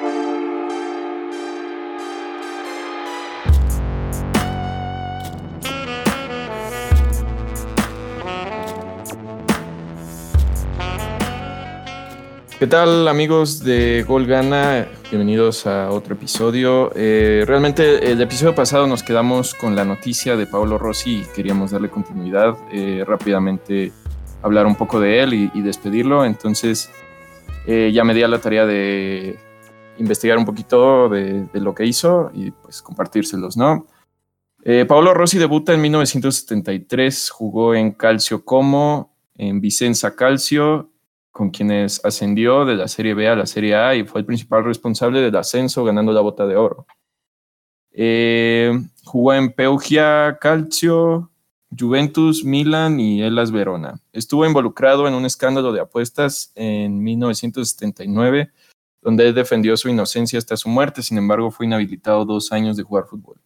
¿Qué tal amigos de Gol Gana? Bienvenidos a otro episodio. Eh, realmente el episodio pasado nos quedamos con la noticia de Paolo Rossi y queríamos darle continuidad, eh, rápidamente hablar un poco de él y, despedirlo. Entonces eh, ya me di a la tarea de investigar un poquito de, lo que hizo y pues compartírselos, ¿no? Paolo Rossi debuta en 1973, jugó en Calcio Como, en Vicenza Calcio con quienes ascendió de la Serie B a la Serie A y fue el principal responsable del ascenso ganando la bota de oro. Eh, jugó en Peugia Calcio, Juventus, Milan y Elas Verona. Estuvo involucrado en un escándalo de apuestas en 1979, donde defendió su inocencia hasta su muerte, sin embargo fue inhabilitado dos años de jugar fútbol.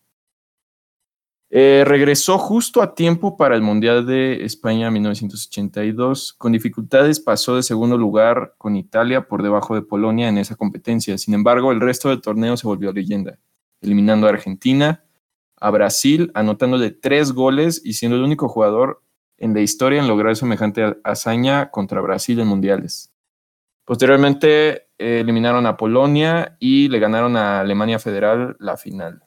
Eh, regresó justo a tiempo para el Mundial de España 1982. Con dificultades pasó de segundo lugar con Italia por debajo de Polonia en esa competencia. Sin embargo, el resto del torneo se volvió leyenda, eliminando a Argentina, a Brasil, anotándole tres goles y siendo el único jugador en la historia en lograr semejante hazaña contra Brasil en mundiales. Posteriormente eliminaron a Polonia y le ganaron a Alemania Federal la final.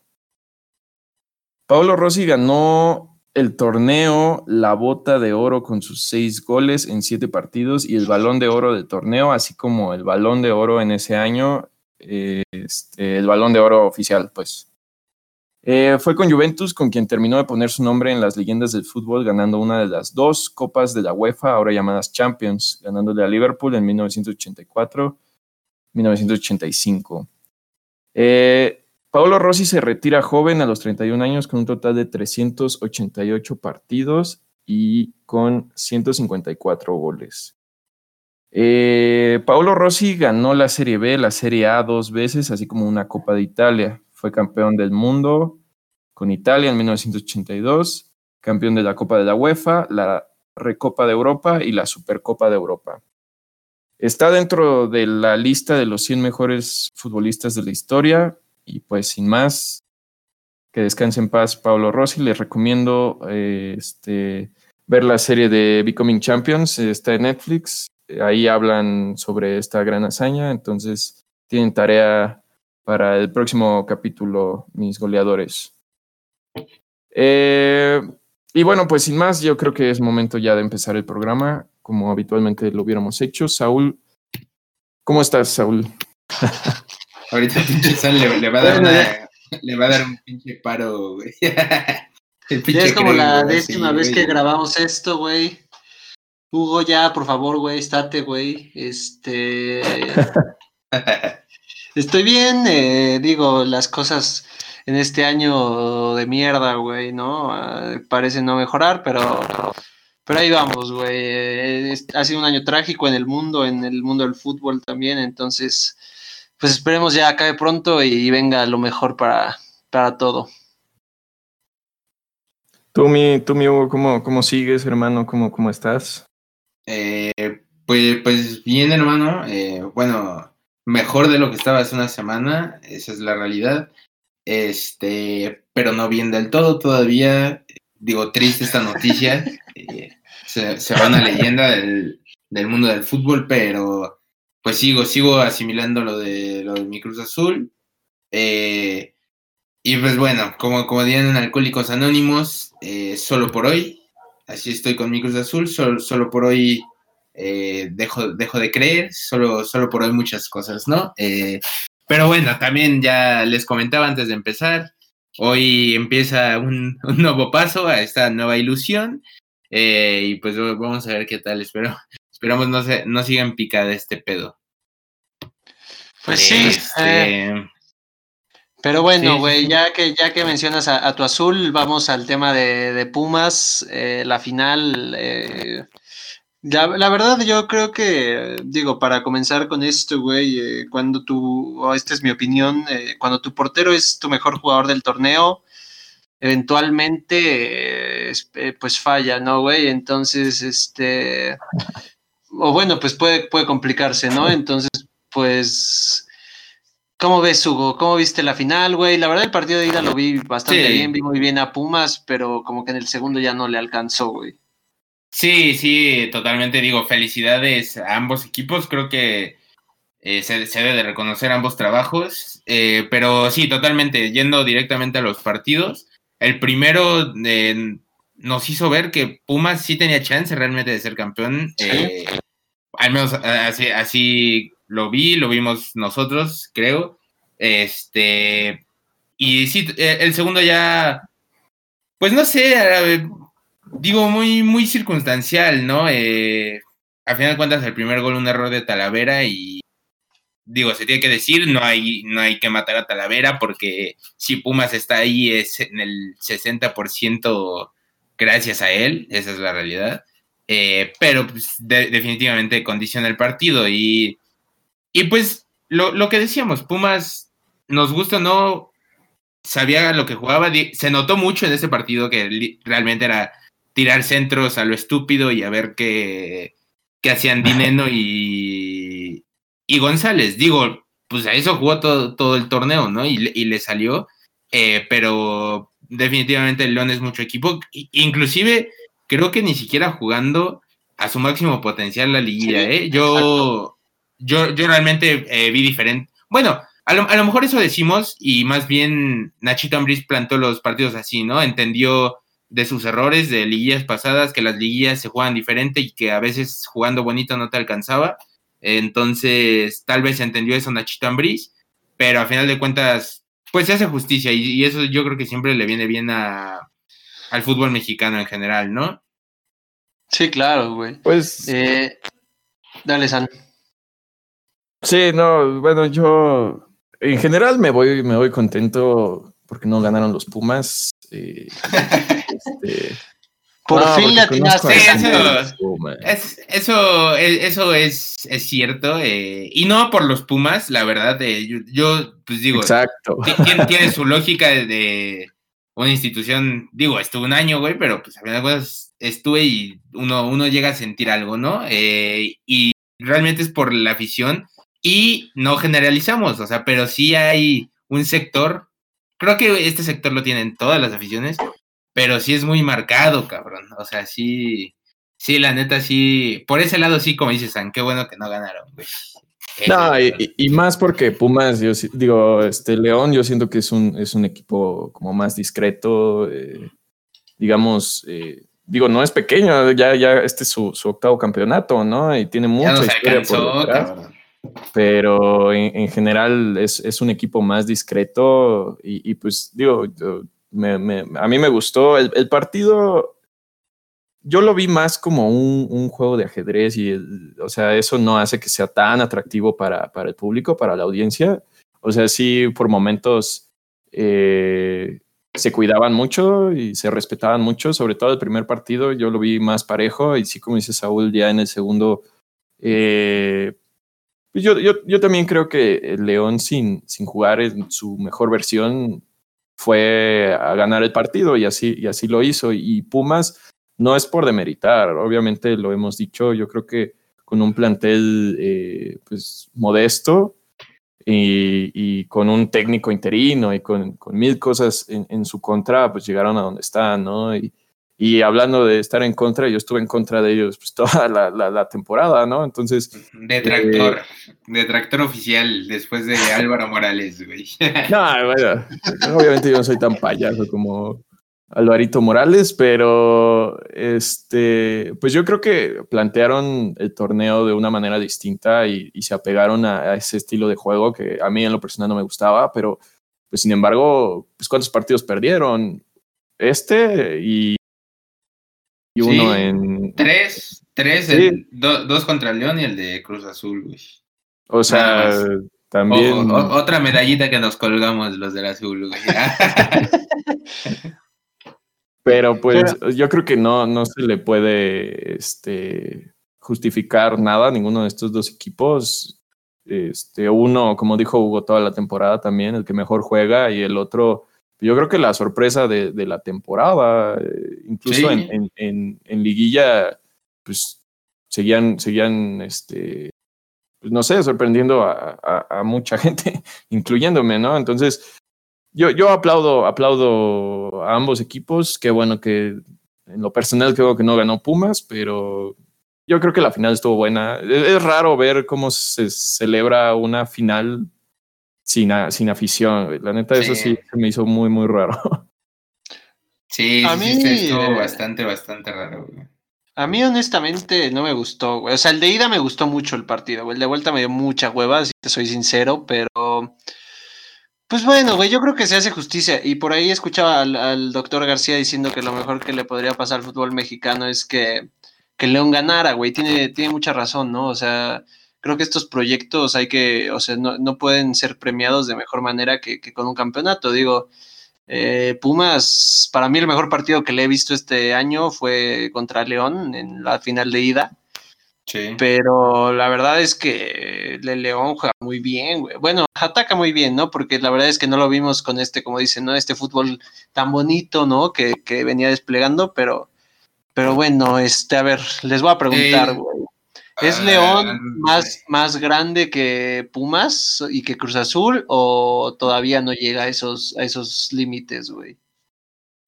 Paolo Rossi ganó el torneo La Bota de Oro con sus seis goles en siete partidos y el Balón de Oro del torneo, así como el Balón de Oro en ese año, este, el Balón de Oro oficial, pues. Eh, fue con Juventus con quien terminó de poner su nombre en las leyendas del fútbol, ganando una de las dos copas de la UEFA, ahora llamadas Champions, ganándole a Liverpool en 1984-1985. Eh, Paolo Rossi se retira joven a los 31 años con un total de 388 partidos y con 154 goles. Eh, Paolo Rossi ganó la Serie B, la Serie A dos veces, así como una Copa de Italia. Fue campeón del mundo con Italia en 1982, campeón de la Copa de la UEFA, la Recopa de Europa y la Supercopa de Europa. Está dentro de la lista de los 100 mejores futbolistas de la historia, y pues sin más, que descanse en paz Pablo Rossi. Les recomiendo eh, este, ver la serie de Becoming Champions, está en Netflix. Ahí hablan sobre esta gran hazaña, entonces tienen tarea para el próximo capítulo, mis goleadores. Eh, y bueno, pues sin más, yo creo que es momento ya de empezar el programa, como habitualmente lo hubiéramos hecho. Saúl, ¿cómo estás, Saúl? Ahorita pinche Sal le, va a dar le va a dar un pinche paro, güey. es como la décima vez que grabamos esto, güey. Hugo, ya, por favor, güey, estate, güey. Este. Estoy bien, eh, digo, las cosas en este año de mierda, güey, ¿no? Ah, parece no mejorar, pero, pero ahí vamos, güey. ha sido un año trágico en el mundo, en el mundo del fútbol también, entonces pues esperemos ya acabe pronto y venga lo mejor para, para todo. Tú, mi, tú, mi Hugo, ¿cómo, cómo sigues, hermano? ¿Cómo, cómo estás? Eh, pues, pues bien, hermano. Eh, bueno, mejor de lo que estaba hace una semana, esa es la realidad. Este, pero no bien del todo todavía. Digo, triste esta noticia. Eh, se, se, va una leyenda del, del mundo del fútbol, pero pues sigo, sigo asimilando lo de, lo de mi Cruz Azul. Eh, y pues bueno, como, como dirían Alcohólicos Anónimos, eh, solo por hoy, así estoy con mi Cruz Azul, solo, solo por hoy dejo, dejo de creer, solo, solo por hoy muchas cosas, ¿no? pero bueno, también ya les comentaba antes de empezar, hoy empieza un, un nuevo paso a esta nueva ilusión. y pues vamos a ver qué tal, espero, Esperamos no, se, no sigan picada este pedo. Pues sí. Este, eh, pero bueno, güey, ya que ya que mencionas a, tu azul, vamos al tema de, Pumas, eh, la final. Eh, la, verdad, yo creo que, digo, para comenzar con esto, güey, cuando tú, o esta es mi opinión, cuando tu portero es tu mejor jugador del torneo, eventualmente, pues falla, ¿no, güey? Entonces, este, o bueno, pues puede, puede complicarse, ¿no? Entonces, pues ¿Cómo ves, Hugo? ¿Cómo viste la final, güey? La verdad, el partido de ida lo vi bastante bien, vi muy bien a Pumas, pero como que en el segundo ya no le alcanzó, güey. Sí, sí, totalmente digo, felicidades a ambos equipos, creo que eh, se, debe de reconocer ambos trabajos, eh, pero sí, totalmente, yendo directamente a los partidos, el primero eh, nos hizo ver que Pumas sí tenía chance realmente de ser campeón, al menos así, así lo vi, lo vimos nosotros, creo, este, y sí, el segundo ya, pues no sé, digo, muy, muy circunstancial, ¿no? Eh, a final de cuentas, el primer gol, un error de Talavera y digo, se tiene que decir, no hay, no hay que matar a Talavera porque si Pumas está ahí es en el 60% gracias a él, esa es la realidad. Eh, pero pues, definitivamente condiciona el partido y, y pues lo, lo, que decíamos, Pumas, nos gusta no, sabía lo que jugaba, se notó mucho en ese partido que realmente era tirar centros a lo estúpido y a ver qué, qué hacían Dineno y, y González. Digo, pues a eso jugó todo, todo el torneo, ¿no? Y, y le salió, eh, pero definitivamente el León es mucho equipo, inclusive creo que ni siquiera jugando a su máximo potencial la liguilla, ¿eh? Yo, yo, yo realmente eh, vi diferente. Bueno, a lo, a lo, mejor eso decimos y más bien Nachito Ambriz plantó los partidos así, ¿no? Entendió de sus errores de liguillas pasadas, que las liguillas se juegan diferente y que a veces jugando bonito no te alcanzaba. Entonces, tal vez se entendió eso Nachito Ambriz, pero a final de cuentas, pues se hace justicia y, eso yo creo que siempre le viene bien a, al fútbol mexicano en general, ¿no? Sí, claro, güey. Pues. Eh, dale, San. Sí, no, bueno, yo en general me voy, me voy contento porque no ganaron los Pumas. Eh, este, Por fin la atinaste. Eso, eso, es, es cierto. Eh, y no por los Pumas, la verdad. Eh, yo, pues digo, Exacto. Tiene, tiene su lógica de, una institución. Digo, estuve un año, güey, pero pues a final de cuentas estuve y uno, uno llega a sentir algo, ¿no? y realmente es por la afición y no generalizamos, o sea, pero sí hay un sector creo que este sector lo tienen todas las aficiones, pero sí es muy marcado, cabrón. O sea, sí, sí, la neta, sí. Por ese lado, sí, como dices, San, qué bueno que no ganaron, güey. No, y, más porque Pumas, yo digo, este León, yo siento que es un, es un equipo como más discreto, eh, digamos, eh, digo, no es pequeño, ya, ya este es su, octavo campeonato, ¿no? Y tiene mucha historia por pero en, general es, un equipo más discreto y, pues digo, a mí me gustó el, partido. Yo lo vi más como un, juego de ajedrez y, o sea, eso no hace que sea tan atractivo para, el público, para la audiencia. O sea, sí, por momentos eh, se cuidaban mucho y se respetaban mucho, sobre todo el primer partido yo lo vi más parejo y sí, como dice Saúl, ya en el segundo, eh, yo, también creo que León sin, sin jugar en su mejor versión fue a ganar el partido y así, y así lo hizo. Y Pumas no es por demeritar, obviamente lo hemos dicho, yo creo que con un plantel eh, pues modesto y, con un técnico interino y con, mil cosas en, su contra, pues llegaron a donde están, ¿no? Y hablando de estar en contra, yo estuve en contra de ellos pues, toda la, la, temporada, ¿no? Entonces. Detractor, eh, detractor oficial después de Álvaro Morales, güey. No, bueno, obviamente yo no soy tan payaso como Alvarito Morales, pero este, pues yo creo que plantearon el torneo de una manera distinta y, se apegaron a, a, ese estilo de juego que a mí en lo personal no me gustaba, pero pues sin embargo, pues cuántos partidos perdieron este y y uno en. Tres, tres, dos contra el León y el de Cruz Azul, güey. O sea, también. otra medallita que nos colgamos los del Azul, güey. Pero pues yo creo que no, no se le puede este, justificar nada a ninguno de estos dos equipos. Este, uno, como dijo Hugo, toda la temporada también, el que mejor juega, y el otro yo creo que la sorpresa de, la temporada, eh, incluso en, liguilla, pues seguían, seguían este, pues, no sé, sorprendiendo a, mucha gente, incluyéndome, ¿no? Entonces, yo, yo aplaudo, aplaudo a ambos equipos. Qué bueno que en lo personal creo que no ganó Pumas, pero yo creo que la final estuvo buena. Es, raro ver cómo se celebra una final sin, sin afición. La neta, eso sí se me hizo muy, muy raro. Sí, a mí, estuvo bastante, bastante raro. A mí honestamente no me gustó, güey. O sea, el de ida me gustó mucho el partido, güey. El de vuelta me dio mucha hueva, si te soy sincero, pero... Pues bueno, güey, yo creo que se hace justicia. Y por ahí escuchaba al, doctor García diciendo que lo mejor que le podría pasar al fútbol mexicano es que, que León ganara, güey. Tiene, tiene mucha razón, ¿no? O sea, creo que estos proyectos hay que, o sea, no, no pueden ser premiados de mejor manera que, que con un campeonato. Digo, eh, Pumas, para mí el mejor partido que le he visto este año fue contra León en la final de ida. Sí. Pero la verdad es que el León juega muy bien, güey. Bueno, ataca muy bien, ¿no? Porque la verdad es que no lo vimos con este, como dicen, ¿no? Este fútbol tan bonito, ¿no? Que, venía desplegando, pero, pero bueno, este, a ver, les voy a preguntar, güey. ¿Es ah, León más, más grande que Pumas y que Cruz Azul o todavía no llega a esos, a esos límites, güey?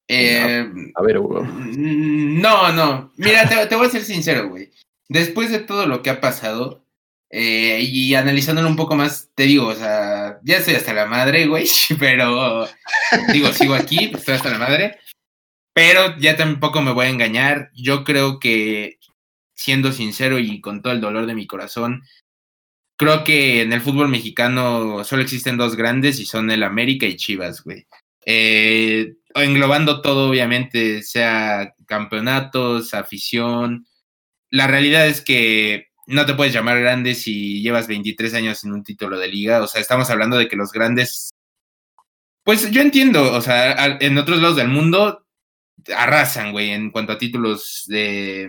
Eh, a ver, Hugo. Mm, no, no. Mira, te, voy a ser sincero, güey. Después de todo lo que ha pasado eh, y analizándolo un poco más, te digo, o sea, ya estoy hasta la madre, güey, pero digo, sigo aquí, estoy hasta la madre, pero ya tampoco me voy a engañar. Yo creo que siendo sincero y con todo el dolor de mi corazón, creo que en el fútbol mexicano solo existen dos grandes y son el América y Chivas, güey. Eh, englobando todo, obviamente, sea campeonatos, afición. La realidad es que no te puedes llamar grande si llevas 23 años en un título de liga. O sea, estamos hablando de que los grandes. Pues yo entiendo, o sea, en otros lados del mundo arrasan, güey, en cuanto a títulos de,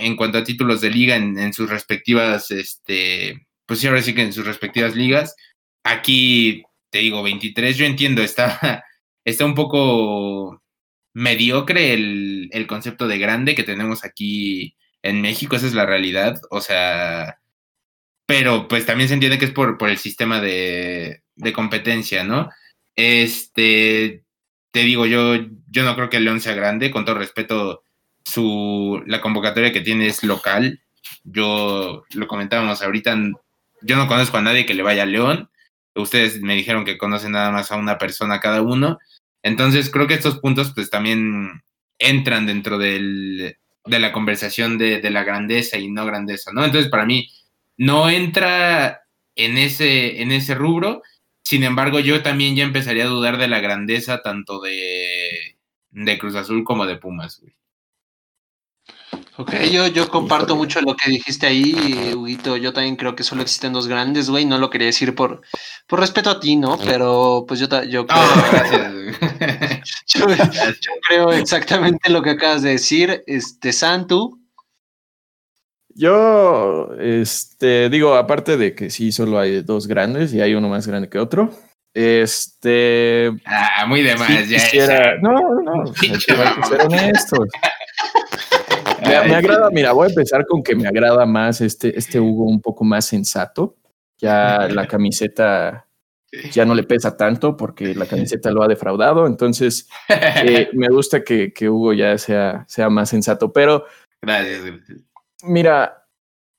en cuanto a títulos de liga en, sus respectivas, este, pues sí, ahora sí que en sus respectivas ligas. Aquí, te digo, 23, yo entiendo, está, está un poco mediocre el, el, concepto de grande que tenemos aquí en México, esa es la realidad, o sea, pero pues también se entiende que es por, por el sistema de, de competencia, ¿no? Este, te digo, yo, yo no creo que el León sea grande, con todo respeto, su, la convocatoria que tiene es local. Yo lo comentábamos ahorita, yo no conozco a nadie que le vaya a León. Ustedes me dijeron que conocen nada más a una persona cada uno. Entonces creo que estos puntos pues también entran dentro del, de la conversación de, de, la grandeza y no grandeza, ¿no? Entonces para mí no entra en ese, en ese rubro. Sin embargo, yo también ya empezaría a dudar de la grandeza tanto de, de Cruz Azul como de Pumas, güey. Ok, yo, yo comparto mucho lo que dijiste ahí, Huguito. Yo también creo que solo existen dos grandes, güey. No lo quería decir por, por respeto a ti, ¿no? Pero pues yo, yo creo. yo, creo exactamente lo que acabas de decir. Este, Santu. Yo, este, digo, aparte de que sí, solo hay dos grandes y hay uno más grande que otro. Este. Ah, muy de más, ya. No, no, no. Hay que ser honestos. Me, agrada, mira, voy a empezar con que me agrada más este, este Hugo un poco más sensato. Ya la camiseta ya no le pesa tanto porque la camiseta lo ha defraudado. Entonces, eh, me gusta que, que, Hugo ya sea, sea más sensato. Pero, Gracias. mira,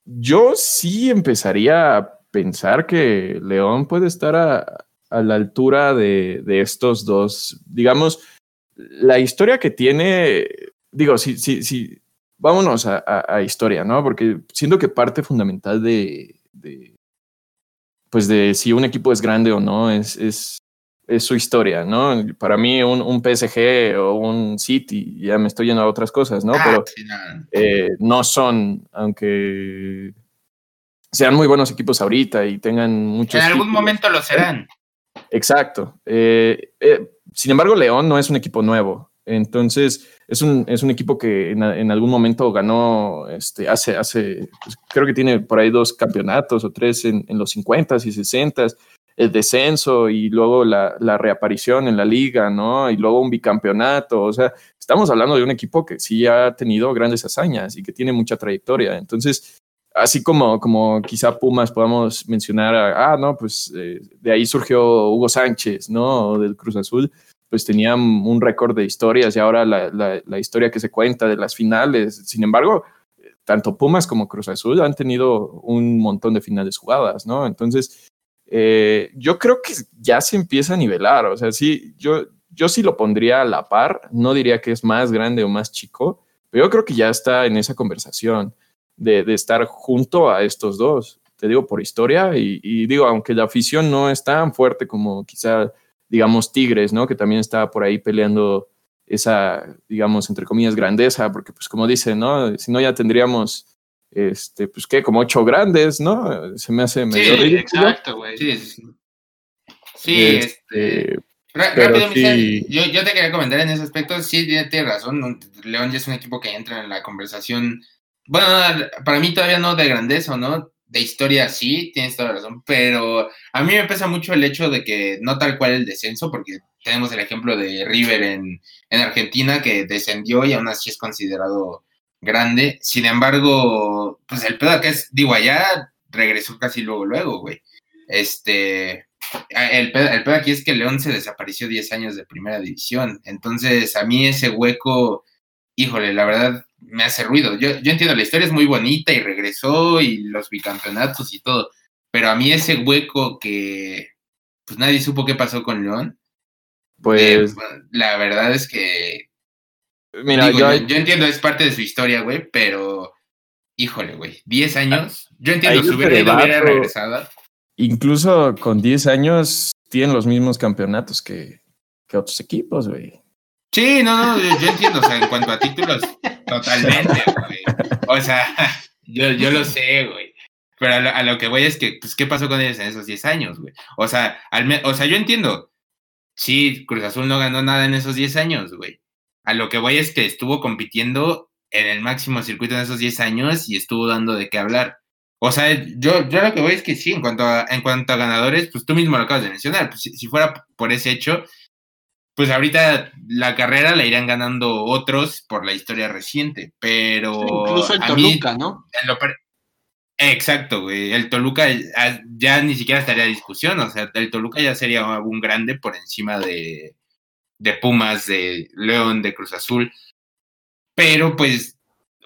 yo sí empezaría a pensar que León puede estar a, a la altura de, de, estos dos. Digamos, la historia que tiene, digo, si, si, si, vámonos a, historia, ¿no? Porque siento que parte fundamental de, pues de si un equipo es grande o no es, es, es su historia, ¿no? Para mí un, un, PSG o un City, ya me estoy yendo a otras cosas, ¿no? Ah, Pero eh, no son, aunque sean muy buenos equipos ahorita y tengan muchos... En algún momento lo serán. Exacto. Eh, eh, sin embargo, León no es un equipo nuevo. Entonces, es un, es un equipo que en, algún momento ganó, este, hace, hace pues, creo que tiene por ahí dos campeonatos o tres en, los 50 y 60 el descenso y luego la, la, reaparición en la liga, ¿no? Y luego un bicampeonato, o sea, estamos hablando de un equipo que sí ha tenido grandes hazañas y que tiene mucha trayectoria. Entonces, así como, como quizá Pumas podamos mencionar, ah, no, pues eh, de ahí surgió Hugo Sánchez, ¿no? Del Cruz Azul, pues tenían un récord de historias y ahora la, la, historia que se cuenta de las finales, sin embargo, tanto Pumas como Cruz Azul han tenido un montón de finales jugadas, ¿no? Entonces, eh, yo creo que ya se empieza a nivelar, o sea, sí, yo, yo sí lo pondría a la par, no diría que es más grande o más chico, pero yo creo que ya está en esa conversación de, estar junto a estos dos. Te digo por historia y, digo, aunque la afición no es tan fuerte como quizá, digamos, Tigres, ¿no? Que también está por ahí peleando esa, digamos, entre comillas, grandeza, porque pues como dicen, ¿no? Si no ya tendríamos, este, pues qué, como ocho grandes, ¿no? Se me hace medio sí, Exacto, güey. Sí, sí, este... este rápido, yo, yo, te quería comentar en ese aspecto, sí, tienes razón, León ya es un equipo que entra en la conversación bueno, para mí todavía no de grandeza, ¿no? De historia sí, tienes toda la razón, pero a mí me pesa mucho el hecho de que no tal cual el descenso, porque tenemos el ejemplo de River en, en Argentina que descendió y aún así es considerado grande. Sin embargo, pues el pedo que es, digo, allá regresó casi luego, luego, güey. Este, el pedo, el pedo aquí es que León se desapareció 10 años de primera división. Entonces, a mí ese hueco, híjole, la verdad, me hace ruido. Yo, yo entiendo, la historia es muy bonita y regresó y los bicampeonatos y todo, pero a mí ese hueco que pues nadie supo qué pasó con León, pues la verdad es que... Mira, yo, yo, entiendo, es parte de su historia, güey, pero híjole, güey, 10 años, yo entiendo, si hubiera, hubiera regresado. Incluso con 10 años tienen los mismos campeonatos que, que otros equipos, güey. Sí, no, no, yo, entiendo, o sea, en cuanto a títulos, totalmente, güey. O sea, yo, yo lo sé, güey. Pero a lo, que voy es que, pues, ¿qué pasó con ellos en esos 10 años, güey? O sea, al o sea, yo entiendo. Sí, Cruz Azul no ganó nada en esos 10 años, güey. A lo que voy es que estuvo compitiendo en el máximo circuito en esos 10 años y estuvo dando de qué hablar. O sea, yo, yo lo que voy es que sí, en cuanto a, en cuanto a ganadores, pues tú mismo lo acabas de mencionar. Pues, si fuera por ese hecho, pues ahorita la carrera la irán ganando otros por la historia reciente, pero... incluso el Toluca, ¿no? Exacto, güey. El Toluca ya ni siquiera estaría a discusión, o sea, el Toluca ya sería un grande por encima de, de Pumas, de León, de Cruz Azul. Pero pues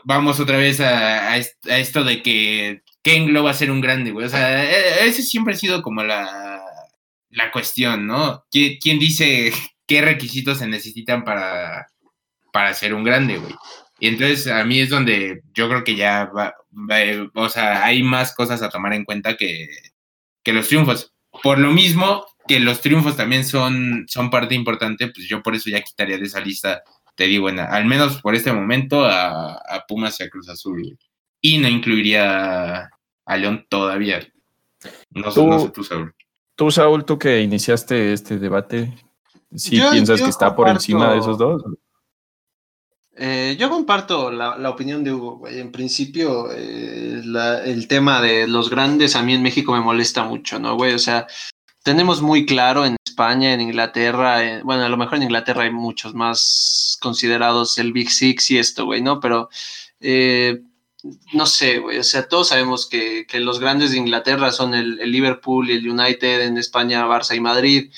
vamos otra vez a, esto de que Kenglo va a ser un grande, güey. O sea, e, ese siempre ha sido como la, la cuestión, ¿no? ¿Quién dice qué requisitos se necesitan para, para ser un grande, güey. Y entonces a mí es donde yo creo que ya va, o sea, hay más cosas a tomar en cuenta que, que, los triunfos. Por lo mismo que los triunfos también son, son parte importante, pues yo por eso ya quitaría de esa lista, te digo, al menos por este momento, a, a Pumas y a Cruz Azul. Y no incluiría a León todavía. No, sé, no sé tú, Saúl. Tú, Saúl, tú que iniciaste este debate, si piensas que está por encima de esos dos. Eh, yo comparto la, opinión de Hugo, güey. En principio, eh, el tema de los grandes a mí en México me molesta mucho, ¿no, güey? O sea, tenemos muy claro en España, en Inglaterra, bueno, a lo mejor en Inglaterra hay muchos más considerados el Big Six y esto, güey, ¿no? Pero eh, no sé, güey, o sea, todos sabemos que, los grandes de Inglaterra son el, el Liverpool y el United, en España, Barça y Madrid.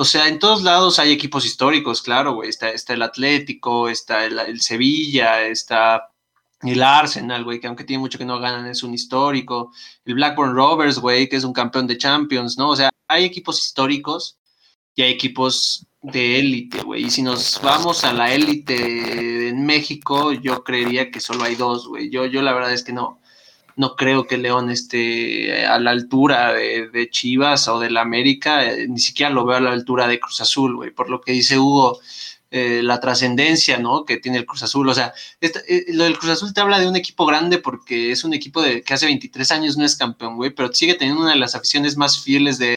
O sea, en todos lados hay equipos históricos, claro, güey. Está, está el Atlético, está el, Sevilla, está el Arsenal, güey, que aunque tiene mucho que no ganan, es un histórico. El Blackburn Rovers, güey, que es un campeón de Champions, ¿no? O sea, hay equipos históricos y hay equipos de élite, güey. Y si nos vamos a la élite en México, yo creería que solo hay dos, güey. Yo, yo la verdad es que no, no creo que León esté a la altura de, Chivas o del América, eh, ni siquiera lo veo a la altura de Cruz Azul, güey, por lo que dice Hugo, eh, la trascendencia, ¿no? Que tiene el Cruz Azul, o sea, eh, lo del Cruz Azul te habla de un equipo grande porque es un equipo de, que hace 23 años no es campeón, güey, pero sigue teniendo una de las aficiones más fieles de,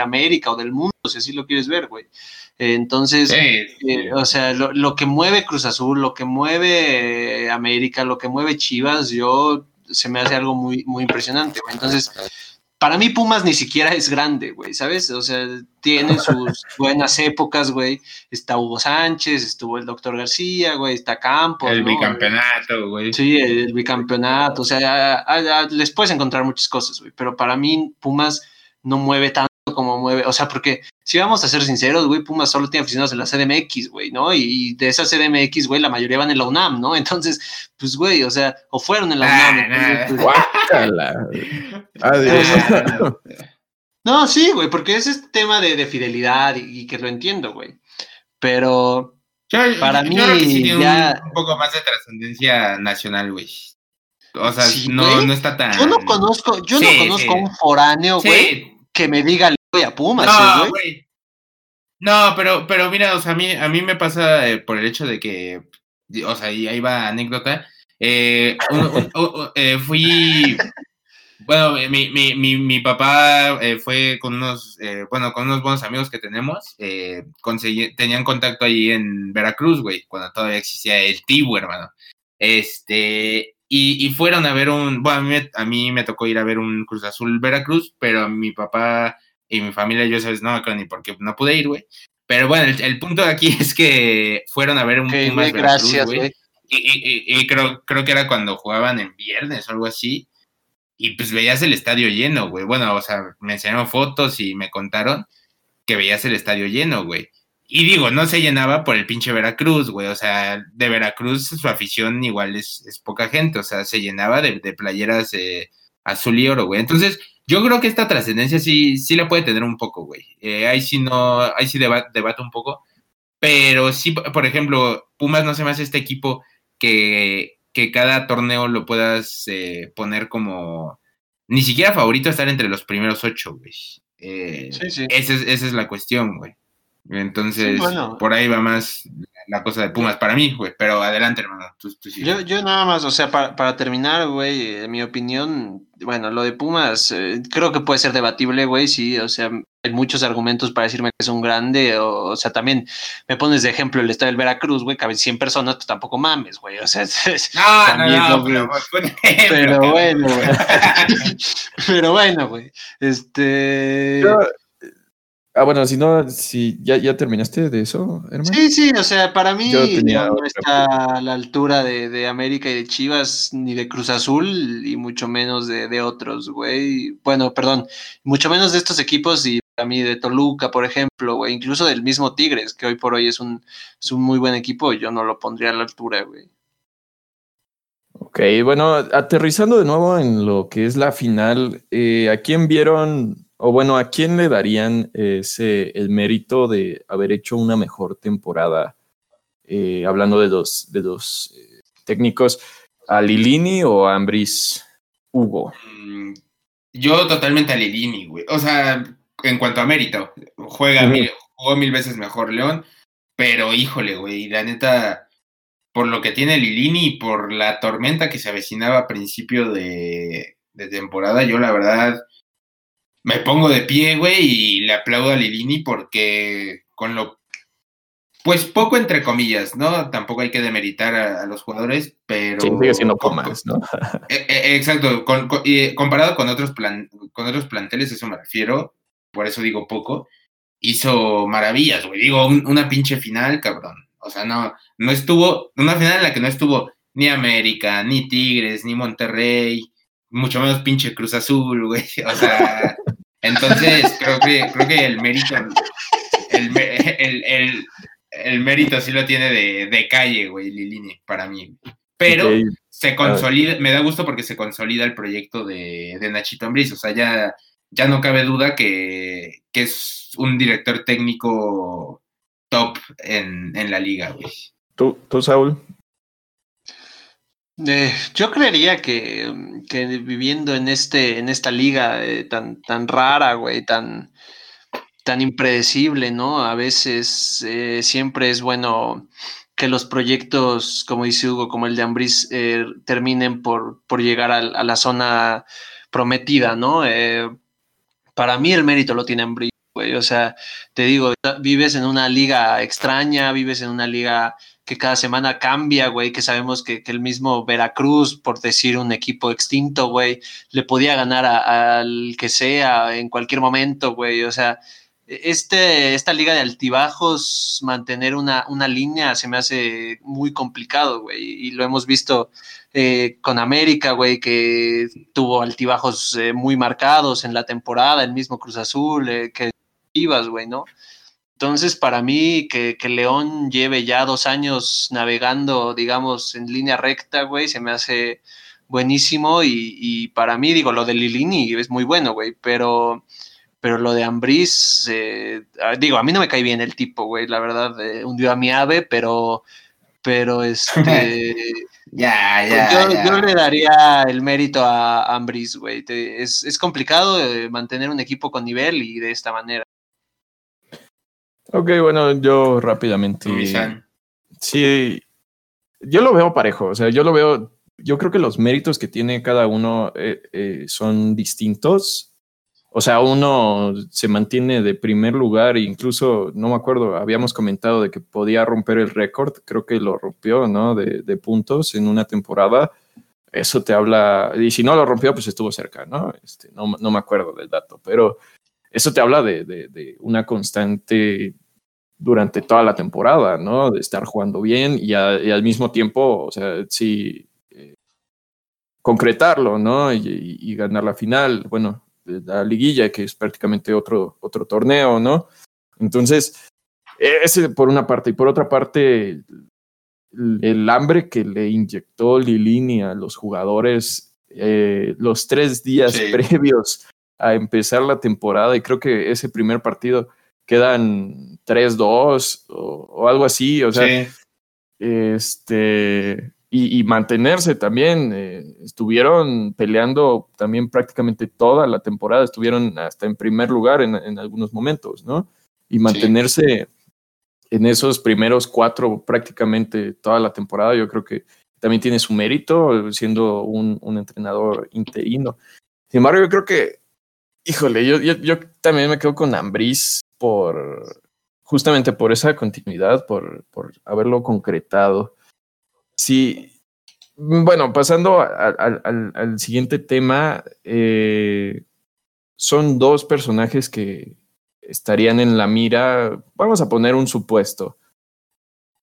América o del mundo, si así lo quieres ver, güey. Entonces, o sea, lo, lo, que mueve Cruz Azul, lo que mueve América, lo que mueve Chivas, yo se me hace algo muy, muy impresionante. Entonces, para mí Pumas ni siquiera es grande, güey, ¿sabes? O sea, tiene sus buenas épocas, güey. Está Hugo Sánchez, estuvo el doctor García, güey, está Campos. El bicampeonato, güey. Sí, el, bicampeonato. O sea, les puedes encontrar muchas cosas, güey. Pero para mí, Pumas no mueve tanto como mueve. O sea, porque si vamos a ser sinceros, güey, Pumas solo tiene aficionados en la CDMX, güey, ¿no? Y de esa CDMX, güey, la mayoría van en la UNAM, ¿no? Entonces, pues, güey, o sea, o fueron en la UNAM. Pues, Adiós. no, sí, güey, porque ese es tema de, fidelidad y, que lo entiendo, güey. Pero para mí ya... un, poco más de trascendencia nacional, güey. O sea, no, no, está tan. Yo no conozco, yo no conozco un foráneo, güey, que me diga a Pumas, no, güey. No, pero, pero mira, o sea, a mí, a mí me pasa eh, por el hecho de que, o sea, y ahí va anécdota. Eh, eh, fui, bueno, mi, mi, mi, mi papá fue con unos, bueno, con unos buenos amigos que tenemos, conseguí, tenían contacto ahí en Veracruz, güey, cuando todavía existía el Tibu, hermano. Este, y, y, fueron a ver un, bueno, a mí, a mí me tocó ir a ver un Cruz Azul Veracruz, pero mi papá y mi familia, yo sabes, no me acuerdo ni por qué no pude ir, güey. Pero bueno, el, punto de aquí es que fueron a ver un okay, Pumas gracias, güey. Y, y, creo, creo que era cuando jugaban en viernes o algo así. Y pues veías el estadio lleno, güey. Bueno, o sea, me enseñaron fotos y me contaron que veías el estadio lleno, güey. Y digo, no se llenaba por el pinche Veracruz, güey. O sea, de Veracruz su afición igual es, es poca gente. O sea, se llenaba de, de playeras eh, azul y oro, güey. Entonces, yo creo que esta trascendencia sí, sí la puede tener un poco, güey. Eh, ahí sí no, ahí sí debate un poco. Pero sí, por ejemplo, Pumas no se me hace este equipo que, que cada torneo lo puedas eh, poner como ni siquiera favorito estar entre los primeros ocho, güey. Eh, sí, sí. Esa, es, esa es la cuestión, güey. Entonces, por ahí va más la cosa de Pumas para mí, güey. Pero adelante, hermano. yo, yo nada más, o sea, para, terminar, güey, en mi opinión, bueno, lo de Pumas eh, creo que puede ser debatible, güey, sí. O sea, hay muchos argumentos para decirme que es un grande. O, sea, también me pones de ejemplo el estado del Veracruz, güey, caben 100 personas, pues tampoco mames, güey. O sea, no, no, no, pero, bueno, güey. pero bueno, güey. Este. Ah, bueno, si no, si ya, ya terminaste de eso, hermano. Sí, sí, o sea, para mí no, está a la altura de, de, América y de Chivas, ni de Cruz Azul, y mucho menos de, de, otros, güey. Bueno, perdón, mucho menos de estos equipos y para mí de Toluca, por ejemplo, güey, incluso del mismo Tigres, que hoy por hoy es un, es un muy buen equipo, yo no lo pondría a la altura, güey. Ok, bueno, aterrizando de nuevo en lo que es la final, eh, ¿a quién vieron o bueno, ¿a quién le darían ese, el mérito de haber hecho una mejor temporada? Eh, hablando de dos, de dos eh, técnicos, ¿a Lilini o a Ambris Hugo? Mm, yo totalmente a Lilini, güey. O sea, en cuanto a mérito, juega mil, jugó mil veces mejor León, pero híjole, güey, la neta, por lo que tiene Lilini y por la tormenta que se avecinaba a principio de, de temporada, yo la verdad me pongo de pie, güey, y le aplaudo a Lilini porque con lo, pues poco entre comillas, ¿no? Tampoco hay que demeritar a, los jugadores, pero... Sí, sigue siendo Pumas, ¿no? Eh, eh, exacto, comparado con otros, plan, con otros planteles, eso me refiero, por eso digo poco, hizo maravillas, güey, digo, una pinche final, cabrón. O sea, no, no estuvo, una final en la que no estuvo ni América, ni Tigres, ni Monterrey, mucho menos pinche Cruz Azul, güey. O sea, entonces creo que, creo que el mérito, el, el, mérito sí lo tiene de, de calle, güey, Lilini, para mí. Pero se consolida, me da gusto porque se consolida el proyecto de, de Nachito Ambriz. O sea, ya, ya no cabe duda que, que es un director técnico top en, en la liga, güey. ¿Tú, tú, Saúl? Eh, yo creería que, viviendo en este, en esta liga eh, tan, tan rara, güey, tan, tan impredecible, ¿no? A veces eh, siempre es bueno que los proyectos, como dice Hugo, como el de Ambris, terminen por, por llegar a, la zona prometida, ¿no? para mí el mérito lo tiene Ambris, güey. O sea, te digo, vives en una liga extraña, vives en una liga que cada semana cambia, güey, que sabemos que, el mismo Veracruz, por decir un equipo extinto, güey, le podía ganar al que sea en cualquier momento, güey. O sea, este, esta liga de altibajos, mantener una, una línea se me hace muy complicado, güey. Y lo hemos visto eh, con América, güey, que tuvo altibajos eh, muy marcados en la temporada, el mismo Cruz Azul, eh, que ibas, güey, ¿no? Entonces, para mí, que, León lleve ya dos años navegando, digamos, en línea recta, güey, se me hace buenísimo y, para mí, digo, lo de Lilini es muy bueno, güey, pero, pero lo de Ambriz, eh, ah, digo, a mí no me cae bien el tipo, güey, la verdad, eh, hundió a mi ave, pero, pero este... ya, ya, yo, yo, le daría el mérito a Ambriz, güey. Es, es complicado eh, mantener un equipo con nivel y de esta manera. Ok, bueno, yo rápidamente. Sí, yo lo veo parejo, o sea, yo lo veo, yo creo que los méritos que tiene cada uno eh, eh, son distintos. O sea, uno se mantiene de primer lugar, incluso, no me acuerdo, habíamos comentado de que podía romper el récord, creo que lo rompió, ¿no? De, de, puntos en una temporada. Eso te habla, y si no lo rompió, pues estuvo cerca, ¿no? Este, no, no me acuerdo del dato, pero eso te habla de, de, de una constante durante toda la temporada, ¿no? De estar jugando bien y, al mismo tiempo, o sea, sí, eh, concretarlo, ¿no? Y, ganar la final, bueno, la liguilla, que es prácticamente otro, otro torneo, ¿no? Entonces, ese por una parte. Y por otra parte, el, hambre que le inyectó Lilini a los jugadores eh, los tres días previos a empezar la temporada, y creo que ese primer partido quedan 3-2 o, algo así, o sea, este, y, mantenerse también, eh, estuvieron peleando también prácticamente toda la temporada, estuvieron hasta en primer lugar en, algunos momentos, ¿no? Y mantenerse en esos primeros cuatro prácticamente toda la temporada, yo creo que también tiene su mérito siendo un, un entrenador interino. Sin embargo, yo creo que, híjole, yo, yo, yo también me quedo con Ambris por justamente por esa continuidad, por, por haberlo concretado. Sí, bueno, pasando al, siguiente tema, eh, son dos personajes que estarían en la mira. Vamos a poner un supuesto.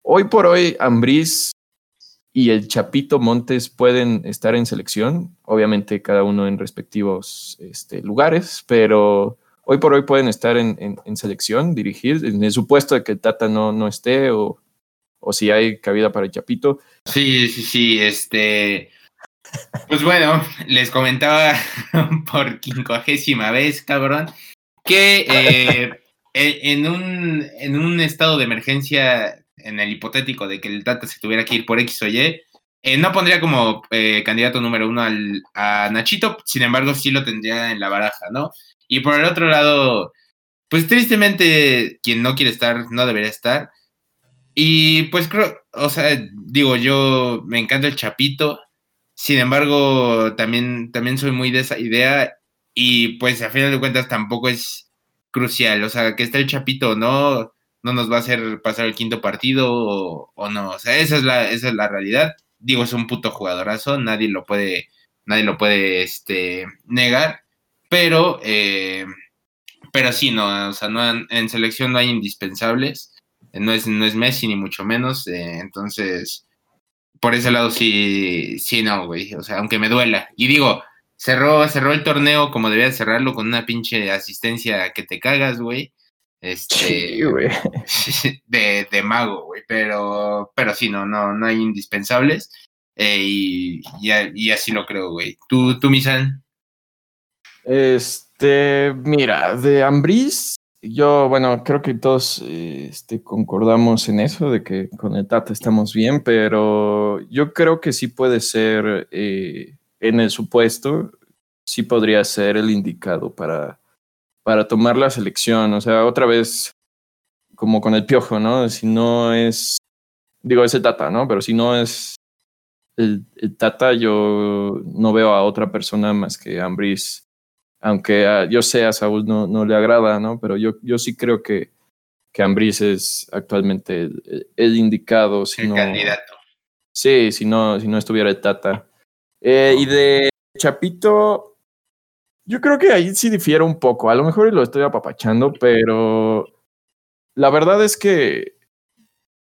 Hoy por hoy, Ambriz y el Chapito Montes pueden estar en selección, obviamente cada uno en respectivos este, lugares, pero hoy por hoy pueden estar en, selección, dirigir, en el supuesto de que Tata no, no esté o, o si hay cabida para el Chapito. Sí, sí, sí, este... Pues bueno, les comentaba por quincuagésima vez, cabrón, que eh, en, un, en un estado de emergencia, en el hipotético de que el Tata se tuviera que ir por X o Y, eh, no pondría como eh, candidato número uno al, a Nachito, sin embargo sí lo tendría en la baraja, ¿no? Y por el otro lado, pues tristemente quien no quiere estar no debería estar. Y pues creo, o sea, digo, yo me encanta el Chapito. Sin embargo, también, también soy muy de esa idea. Y pues a final de cuentas tampoco es crucial. O sea, que esté el Chapito o no, no nos va a hacer pasar el quinto partido o, no. O sea, esa es la, esa es la realidad. Digo, es un puto jugadorazo, nadie lo puede, nadie lo puede este, negar. Pero, eh, pero sí, no, o sea, no, en, selección no hay indispensables. No es, no es Messi ni mucho menos. Eh, entonces, por ese lado sí, sí, no, güey. O sea, aunque me duela. Y digo, cerró, cerró el torneo como debía cerrarlo con una pinche asistencia que te cagas, güey. Este, güey. De, de, mago, güey. Pero, pero sí, no, no, no hay indispensables. Eh, y, y, así lo creo, güey. ¿Tú, tú Misan? Este, mira, de Ambris, yo, bueno, creo que todos este, concordamos en eso, de que con el Tata estamos bien, pero yo creo que sí puede ser, eh, en el supuesto, sí podría ser el indicado para, para tomar la selección. O sea, otra vez, como con el piojo, ¿no? Si no es, digo, es el Tata, ¿no? Pero si no es el, el Tata, yo no veo a otra persona más que Ambris aunque ah, yo sé a Saúl no, no le agrada, ¿no? Pero yo, yo sí creo que, que Ambris es actualmente el, indicado. Si el no, candidato. Sí, si no, si no estuviera el Tata. Eh, y de Chapito, yo creo que ahí sí difiere un poco. A lo mejor lo estoy apapachando, pero la verdad es que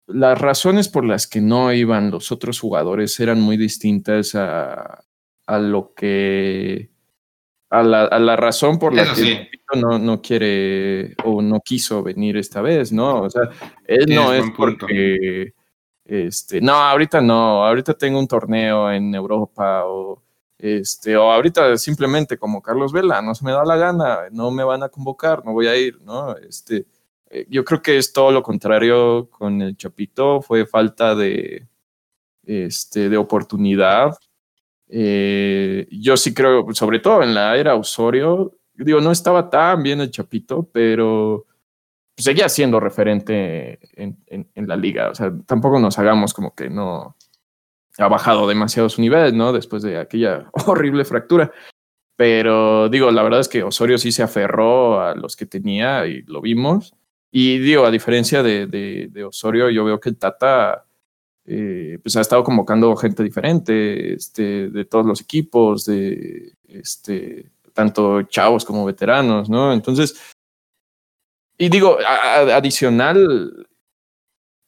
las razones por las que no iban los otros jugadores eran muy distintas a, a lo que a la, a la razón por la que no, no quiere o no quiso venir esta vez, ¿no? O sea, él no es porque este, no, ahorita no, ahorita tengo un torneo en Europa o este, o ahorita simplemente como Carlos Vela, no se me da la gana, no me van a convocar, no voy a ir, ¿no? Este, eh, yo creo que es todo lo contrario con el Chapito, fue falta de, este, de oportunidad, eh, yo sí creo, sobre todo en la era Osorio, digo, no estaba tan bien el Chapito, pero seguía siendo referente en, la liga. O sea, tampoco nos hagamos como que no ha bajado demasiado su nivel, ¿no? Después de aquella horrible fractura. Pero digo, la verdad es que Osorio sí se aferró a los que tenía y lo vimos. Y digo, a diferencia de, de Osorio, yo veo que el Tata eh, pues ha estado convocando gente diferente, este, de todos los equipos, de este, tanto chavos como veteranos, ¿no? Entonces, y digo, adicional,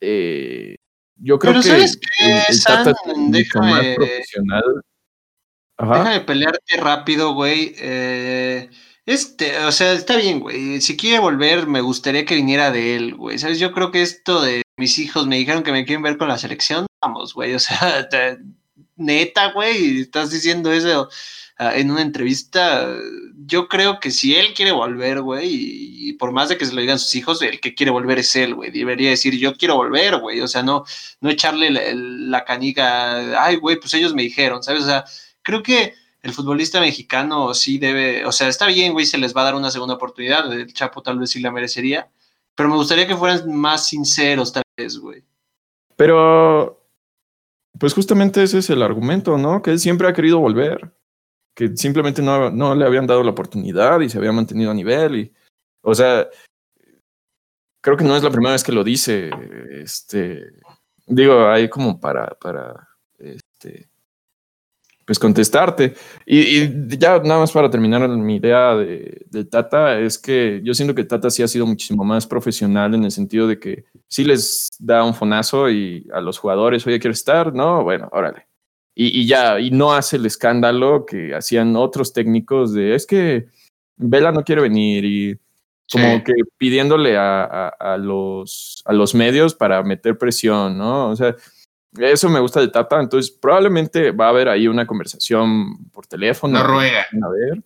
eh, yo creo que el, Tata es más profesional. Déjame pelearte rápido, güey. Eh, este, o sea, está bien, güey. Si quiere volver, me gustaría que viniera de él, güey. ¿Sabes? Yo creo que esto de mis hijos me dijeron que me quieren ver con la selección, vamos, güey, o sea, neta, güey, estás diciendo eso ah, en una entrevista, yo creo que si él quiere volver, güey, y, por más de que se lo digan sus hijos, el que quiere volver es él, güey, debería decir, yo quiero volver, güey, o sea, no, no echarle la, canica, ay, güey, pues ellos me dijeron, ¿sabes? O sea, creo que el futbolista mexicano sí debe, o sea, está bien, güey, se les va a dar una segunda oportunidad, el Chapo tal vez sí la merecería, pero me gustaría que fueran más sinceros, tal Pero, pues justamente ese es el argumento, ¿no? Que él siempre ha querido volver, que simplemente no, no le habían dado la oportunidad y se había mantenido a nivel. Y, o sea, creo que no es la primera vez que lo dice. Este, digo, hay como para, para, este, pues contestarte. Y, ya nada más para terminar mi idea de, Tata, es que yo siento que Tata sí ha sido muchísimo más profesional en el sentido de que sí les da un fonazo y a los jugadores, oye, quiero estar, no, bueno, órale. Y, ya, y no hace el escándalo que hacían otros técnicos de, es que Vela no quiere venir y como que pidiéndole a, a, los, a los medios para meter presión, ¿no? O sea, eso me gusta de Tata, entonces probablemente va a haber ahí una conversación por teléfono. No ruega. A ver.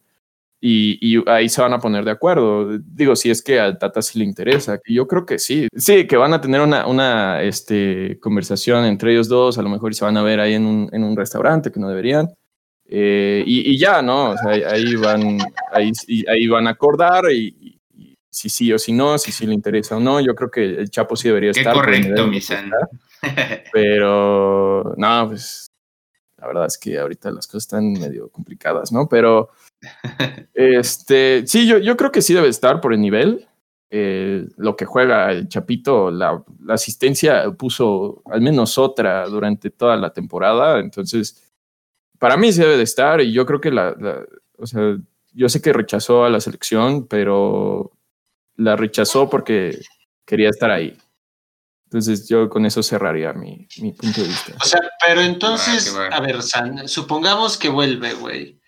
Y, ahí se van a poner de acuerdo. Digo, si es que al Tata sí le interesa. Y yo creo que sí. Sí, que van a tener una, una este, conversación entre ellos dos. A lo mejor se van a ver ahí en un, en un restaurante que no deberían. Eh, y, ya, ¿no? O sea, ahí van, ahí, ahí van a acordar y, si sí o si no, si sí le interesa o no. Yo creo que el Chapo sí debería estar. Correcto, mi San. Pero, no, pues la verdad es que ahorita las cosas están medio complicadas, ¿no? Pero, este, sí, yo, yo creo que sí debe estar por el nivel. Eh, lo que juega el Chapito, la, asistencia puso al menos otra durante toda la temporada. Entonces, para mí sí debe de estar. Y yo creo que la, o sea, yo sé que rechazó a la selección, pero la rechazó porque quería estar ahí. Entonces yo con eso cerraría mi, punto de vista. O sea, pero entonces, a ver, San, supongamos que vuelve, güey.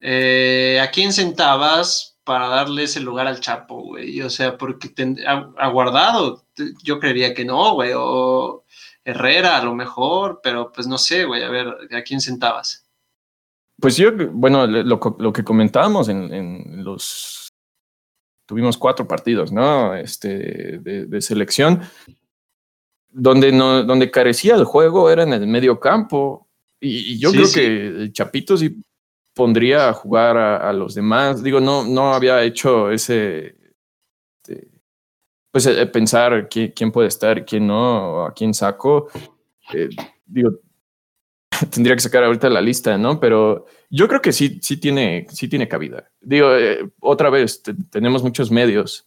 Eh, ¿A quién sentabas para darle ese lugar al Chapo, güey? O sea, porque ha, guardado. Yo creería que no, güey. O Herrera a lo mejor, pero pues no sé, güey. A ver, ¿a quién sentabas? Pues yo, bueno, lo, que comentábamos en, los... Tuvimos cuatro partidos, ¿no? Este, de, de selección donde, no, donde carecía el juego era en el medio campo. Y, yo creo que el Chapito sí pondría a jugar a, los demás. Digo, no, no había hecho ese. Este, pues eh, pensar quién, quién, puede estar, quién no, a quién saco. Eh, digo, tendría que sacar ahorita la lista, ¿no? Pero yo creo que sí, sí tiene, sí tiene cabida. Digo, eh, otra vez, tenemos muchos medios,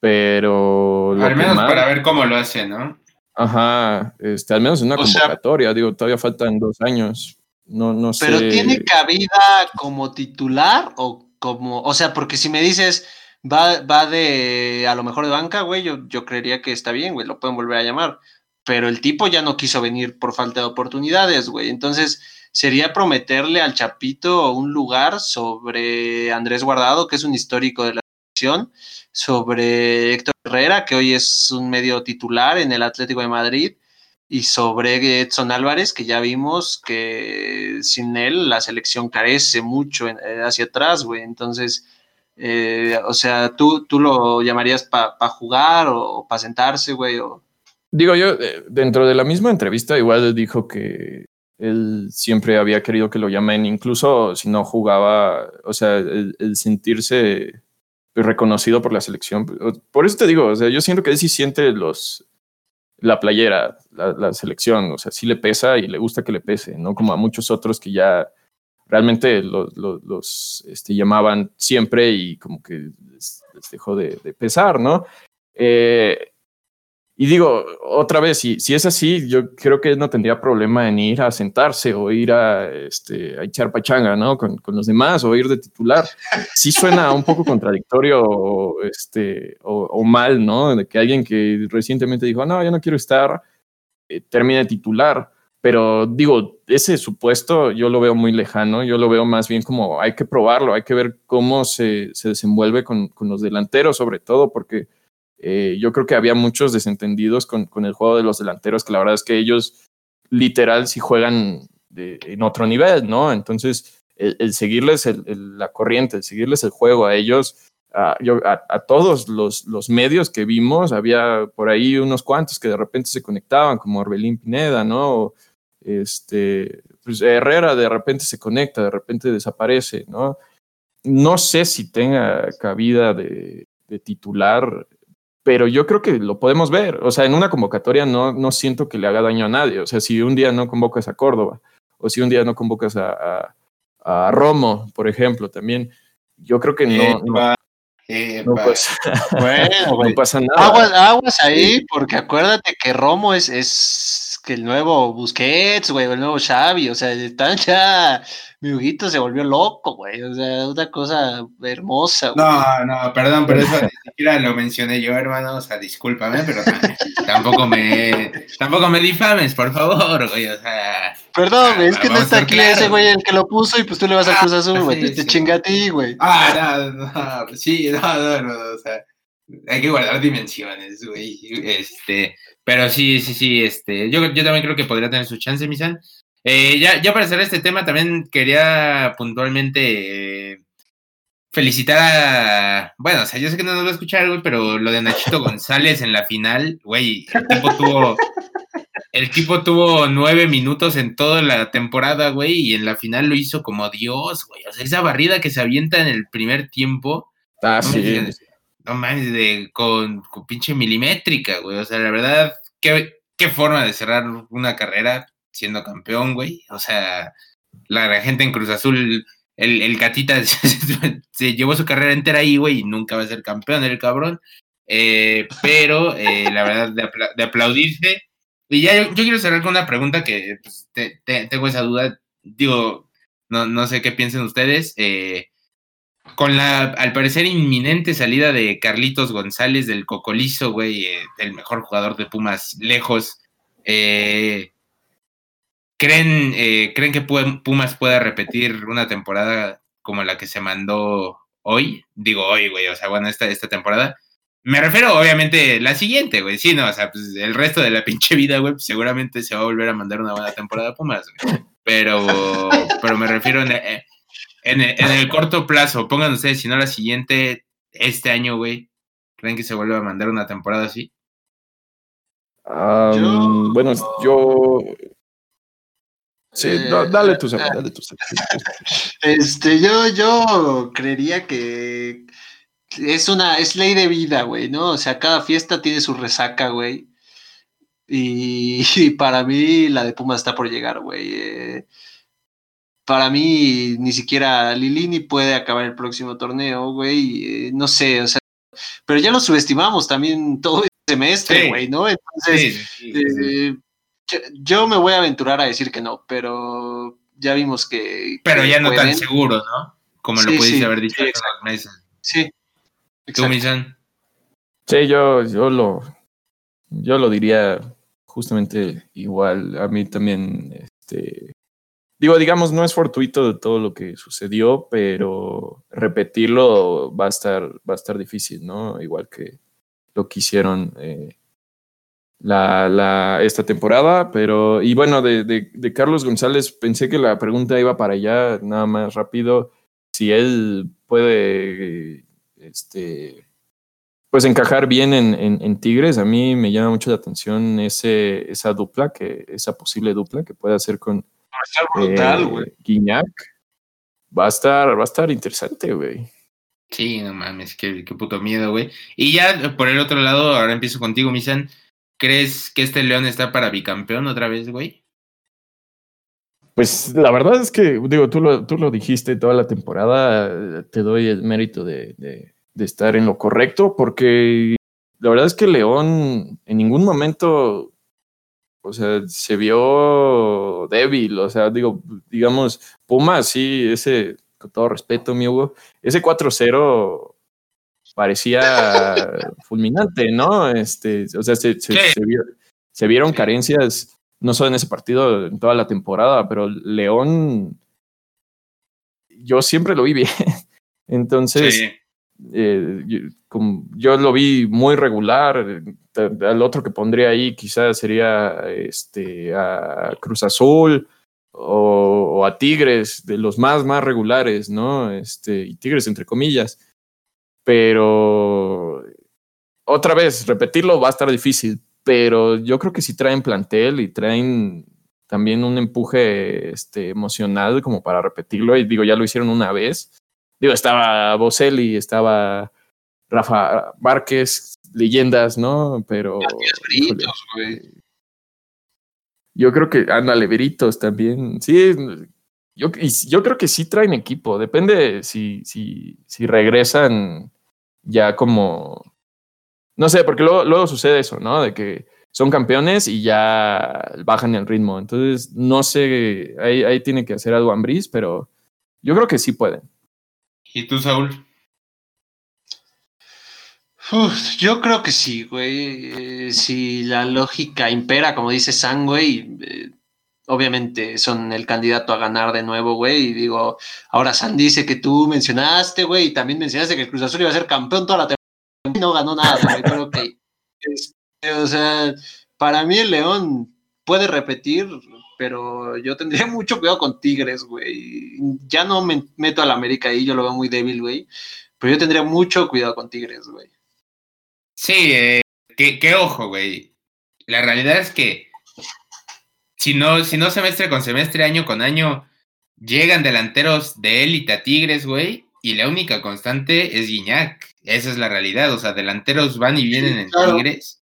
pero... Al menos para ver cómo lo hace, ¿no? Ajá, este, al menos en una convocatoria, digo, todavía faltan dos años. No, no sé. Pero tiene cabida como titular o como, o sea, porque si me dices va, va de a lo mejor de banca, güey, yo, yo creería que está bien, güey, lo pueden volver a llamar. Pero el tipo ya no quiso venir por falta de oportunidades, güey. Entonces, sería prometerle al Chapito un lugar sobre Andrés Guardado, que es un histórico de la selección, sobre Héctor Herrera, que hoy es un medio titular en el Atlético de Madrid, y sobre Edson Álvarez, que ya vimos que sin él la selección carece mucho eh, hacia atrás, güey. Entonces, eh, o sea, ¿tú, tú lo llamarías para jugar o, para sentarse, güey? Digo, yo, eh, dentro de la misma entrevista, igual dijo que él siempre había querido que lo llamen, incluso si no jugaba, o sea, el, sentirse reconocido por la selección. Por eso te digo, o sea, yo siento que él sí siente los, la playera, la, selección, o sea, sí le pesa y le gusta que le pese, ¿no? Como a muchos otros que ya realmente los, este, llamaban siempre y como que les, dejó de, de, pesar, ¿no? Eh, y digo, otra vez, si, si es así, yo creo que no tendría problema en ir a sentarse o ir a, este, a echar pachanga, ¿no? Con, con, los demás o ir de titular. Sí suena un poco contradictorio o, este, o, mal, ¿no? De que alguien que recientemente dijo, no, yo no quiero estar, eh, termine titular. Pero digo, ese supuesto yo lo veo muy lejano, yo lo veo más bien como hay que probarlo, hay que ver cómo se, se desenvuelve con, con los delanteros sobre todo, porque eh, yo creo que había muchos desentendidos con, con, el juego de los delanteros, que la verdad es que ellos literal sí juegan en otro nivel, ¿no? Entonces, el, seguirles la corriente, el seguirles el juego a ellos, a, yo, todos los, los, medios que vimos, había por ahí unos cuantos que de repente se conectaban, como Orbelín Pineda, ¿no? este, pues Herrera de repente se conecta, de repente desaparece, ¿no? No sé si tenga cabida de, de titular pero yo creo que lo podemos ver. O sea, en una convocatoria no, no siento que le haga daño a nadie. O sea, si un día no convocas a Córdoba o si un día no convocas a, a, Romo, por ejemplo, también, yo creo que no. no, pasa, nada. Aguas, aguas ahí, porque acuérdate que Romo es, es que el nuevo Busquets, güey, el nuevo Xavi, o sea, están ya mi Huguito se volvió loco, güey. O sea, una cosa hermosa. Güey. No, no, perdón, pero eso ni siquiera lo mencioné yo, hermano. O sea, discúlpame, pero tampoco me, tampoco me difames, por favor, güey. O sea. Perdón, es que no está aquí ese güey el que lo puso y pues tú le vas a Cruz Azul, güey. te, chinga a ti, güey. Ah, no, no, sí, no, no, no, o sea. Hay que guardar dimensiones, güey. Este, pero sí, sí, sí, este, yo, yo también creo que podría tener su chance, Misan. Eh, ya, ya para cerrar este tema, también quería puntualmente eh, felicitar a. Bueno, o sea, yo sé que no nos va a escuchar, güey, pero lo de Nachito González en la final, güey, el tipo tuvo. El tipo tuvo nueve minutos en toda la temporada, güey, y en la final lo hizo como Dios, güey. O sea, esa barrida que se avienta en el primer tiempo. Ah, sí. No mames, de, con, con, pinche milimétrica, güey. O sea, la verdad, qué, qué forma de cerrar una carrera siendo campeón, güey. O sea, la, gente en Cruz Azul, el, el Catita se, llevó su carrera entera ahí, güey, y nunca va a ser campeón el cabrón. Eh, pero eh, la verdad, de, aplaudirse. Y ya yo, quiero cerrar con una pregunta que pues, tengo esa duda. Digo, no, no sé qué piensen ustedes. Eh, con la, al parecer, inminente salida de Carlitos González del Cocolizo, güey, el mejor jugador de Pumas lejos. Eh, ¿Creen, eh, ¿Creen que Pumas pueda repetir una temporada como la que se mandó hoy? Digo hoy, güey, o sea, bueno, esta, esta temporada. Me refiero, obviamente, la siguiente, güey. Sí, no, o sea, pues el resto de la pinche vida, güey, pues, seguramente se va a volver a mandar una buena temporada a Pumas, güey. Pero, pero me refiero en, en, en, el corto plazo. Pongan ustedes, si no la siguiente, este año, güey. ¿Creen que se vuelva a mandar una temporada así? Bueno, yo Sí, eh, dale tu dale tu Este, yo, yo creería que es una, es ley de vida, güey, ¿no? O sea, cada fiesta tiene su resaca, güey. Y, para mí la de Pumas está por llegar, güey. Eh, para mí ni siquiera Lilini puede acabar el próximo torneo, güey. Eh, no sé, o sea, pero ya lo subestimamos también todo el semestre, güey, ¿no? Entonces, eh, yo, me voy a aventurar a decir que no, pero ya vimos que. Pero ya no tan seguro, ¿no? Como lo pudiste haber dicho hace unos meses. Sí. ¿Tú, Sí, yo, yo lo, yo lo diría justamente igual. A mí también, este, digo, digamos, no es fortuito de todo lo que sucedió, pero repetirlo va a estar, va a estar difícil, ¿no? Igual que lo que hicieron eh, la, la, esta temporada, pero, y bueno, de, de, Carlos González, pensé que la pregunta iba para allá, nada más rápido, si él puede, este, pues encajar bien en, en, Tigres. A mí me llama mucho la atención ese, esa dupla, que, esa posible dupla que puede hacer con eh, Guiñac. Va a estar, va a estar interesante, güey. Sí, no mames, qué, qué puto miedo, güey. Y ya por el otro lado, ahora empiezo contigo, Misan. ¿Crees que este León está para bicampeón otra vez, güey? Pues la verdad es que, digo, tú lo, tú lo dijiste toda la temporada, te doy el mérito de, de estar en lo correcto, porque la verdad es que León en ningún momento, o sea, se vio débil, o sea, digo, digamos, Puma, sí, ese, con todo respeto, mi Hugo, ese 4-0 parecía fulminante, ¿no? Este, o sea, se, se, vieron carencias, no solo en ese partido, en toda la temporada, pero León, yo siempre lo vi bien. Entonces, eh, yo, lo vi muy regular. Al otro que pondría ahí quizás sería este, a Cruz Azul o, a Tigres, de los más, más regulares, ¿no? Este, y Tigres entre comillas. Pero otra vez, repetirlo va a estar difícil, pero yo creo que si traen plantel y traen también un empuje este, emocional como para repetirlo. Y digo, ya lo hicieron una vez Digo, estaba Boselli, estaba Rafa Márquez, leyendas, ¿no? Pero. Yo creo que, ándale, Veritos también. Sí, yo, yo creo que sí traen equipo. Depende si, si, si regresan ya como. No sé, porque luego, luego sucede eso, ¿no? De que son campeones y ya bajan el ritmo. Entonces, no sé, ahí, ahí tiene que hacer algo Ambris, pero yo creo que sí pueden. ¿Y tú, Saúl? Yo creo que sí, güey. Eh, si la lógica impera, como dice San, güey, eh, obviamente son el candidato a ganar de nuevo, güey. Y digo, ahora San dice que tú mencionaste, güey, y también mencionaste que el Cruz Azul iba a ser campeón toda la temporada y no ganó nada, güey. Pero que, este, o sea, para mí el León puede repetir pero yo tendría mucho cuidado con Tigres, güey. Ya no me meto al América ahí, yo lo veo muy débil, güey. Pero yo tendría mucho cuidado con Tigres, güey. Sí, eh, qué, ojo, güey. La realidad es que si no, si no semestre con semestre, año con año, llegan delanteros de élite a Tigres, güey, y la única constante es Guiñac. Esa es la realidad. O sea, delanteros van y vienen en Tigres.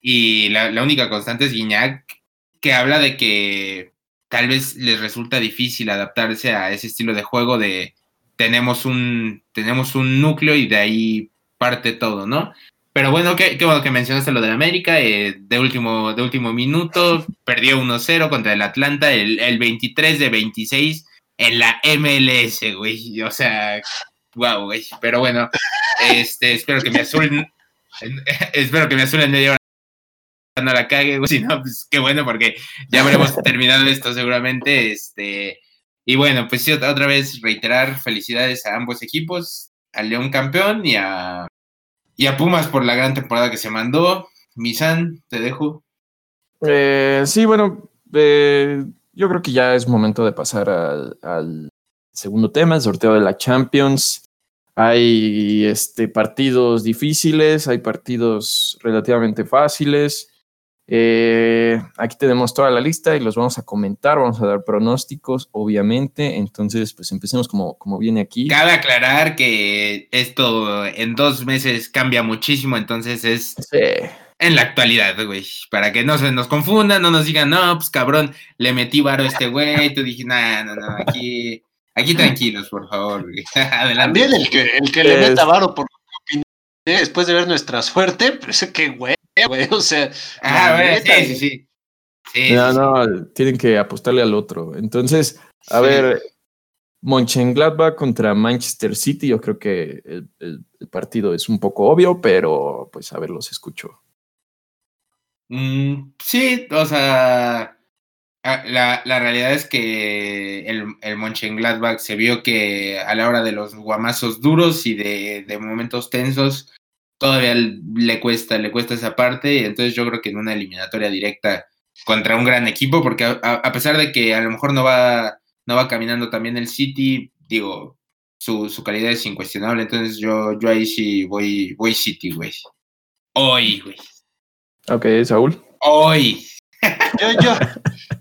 Y la, la, única constante es Guiñac, que habla de que tal vez les resulta difícil adaptarse a ese estilo de juego de tenemos un, tenemos un núcleo y de ahí parte todo, ¿no? Pero bueno, qué, bueno que mencionaste lo de América, eh, de, último, de último minuto, perdió 1-0 contra el Atlanta, el, el 23 de 26 en la MLS, güey. O sea, wow, güey. Pero bueno, este, espero que me azul, espero que me azul en media hora no la cague, güey. Si no, pues qué bueno, porque ya habremos terminado esto seguramente. Este, y bueno, pues sí, otra vez reiterar felicidades a ambos equipos, al León campeón y a, y a Pumas por la gran temporada que se mandó. Misan, te dejo. Eh, sí, bueno, eh, yo creo que ya es momento de pasar al, al, segundo tema, el sorteo de la Champions. Hay este, partidos difíciles, hay partidos relativamente fáciles. Eh, aquí tenemos toda la lista y los vamos a comentar, vamos a dar pronósticos, obviamente. Entonces, pues empecemos como, como viene aquí. Cabe aclarar que esto en dos meses cambia muchísimo, entonces es en la actualidad, güey, para que no se nos confundan, no nos digan, no, pues cabrón, le metí varo a este güey, tú dije, no, no, no, aquí, aquí tranquilos, por favor, güey. Adelante. También el que, el que le meta varo por después de ver nuestra suerte, pero ese que güey, güey, o sea. Ah, sí, sí, sí, No, no, tienen que apostarle al otro. Entonces, a ver, Mönchengladbach contra Manchester City, yo creo que el, partido es un poco obvio, pero pues a ver, los escucho. Mm, sí, o sea, la, la, realidad es que el, el Mönchengladbach se vio que a la hora de los guamazos duros y de, de momentos tensos, todavía le cuesta, le cuesta esa parte, y entonces yo creo que en una eliminatoria directa contra un gran equipo, porque a pesar de que a lo mejor no va no va caminando también el City, digo, su, su calidad es incuestionable, entonces yo, yo ahí sí voy, voy City, güey. Hoy, güey. Ok, Saúl. Hoy. Yo, yo,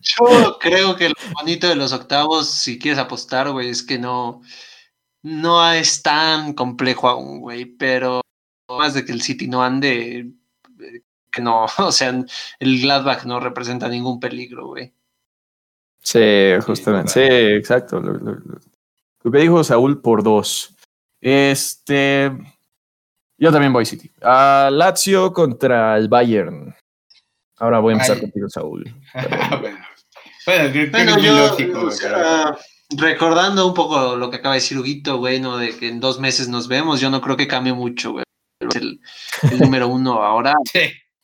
yo creo que lo bonito de los octavos, si quieres apostar, güey, es que no, no es tan complejo aún, güey, pero más de que el City no ande, que no, o sea, el Gladbach no representa ningún peligro, güey. Sí, justamente. Sí, exacto. Lo, que dijo Saúl por dos. Este. Yo también voy City. A Lazio contra el Bayern. Ahora voy a empezar contigo, Saúl. bueno, yo, recordando un poco lo que acaba de decir Huguito, güey, ¿no? de que en dos meses nos vemos, yo no creo que cambie mucho, güey. El, el número uno ahora. Sí.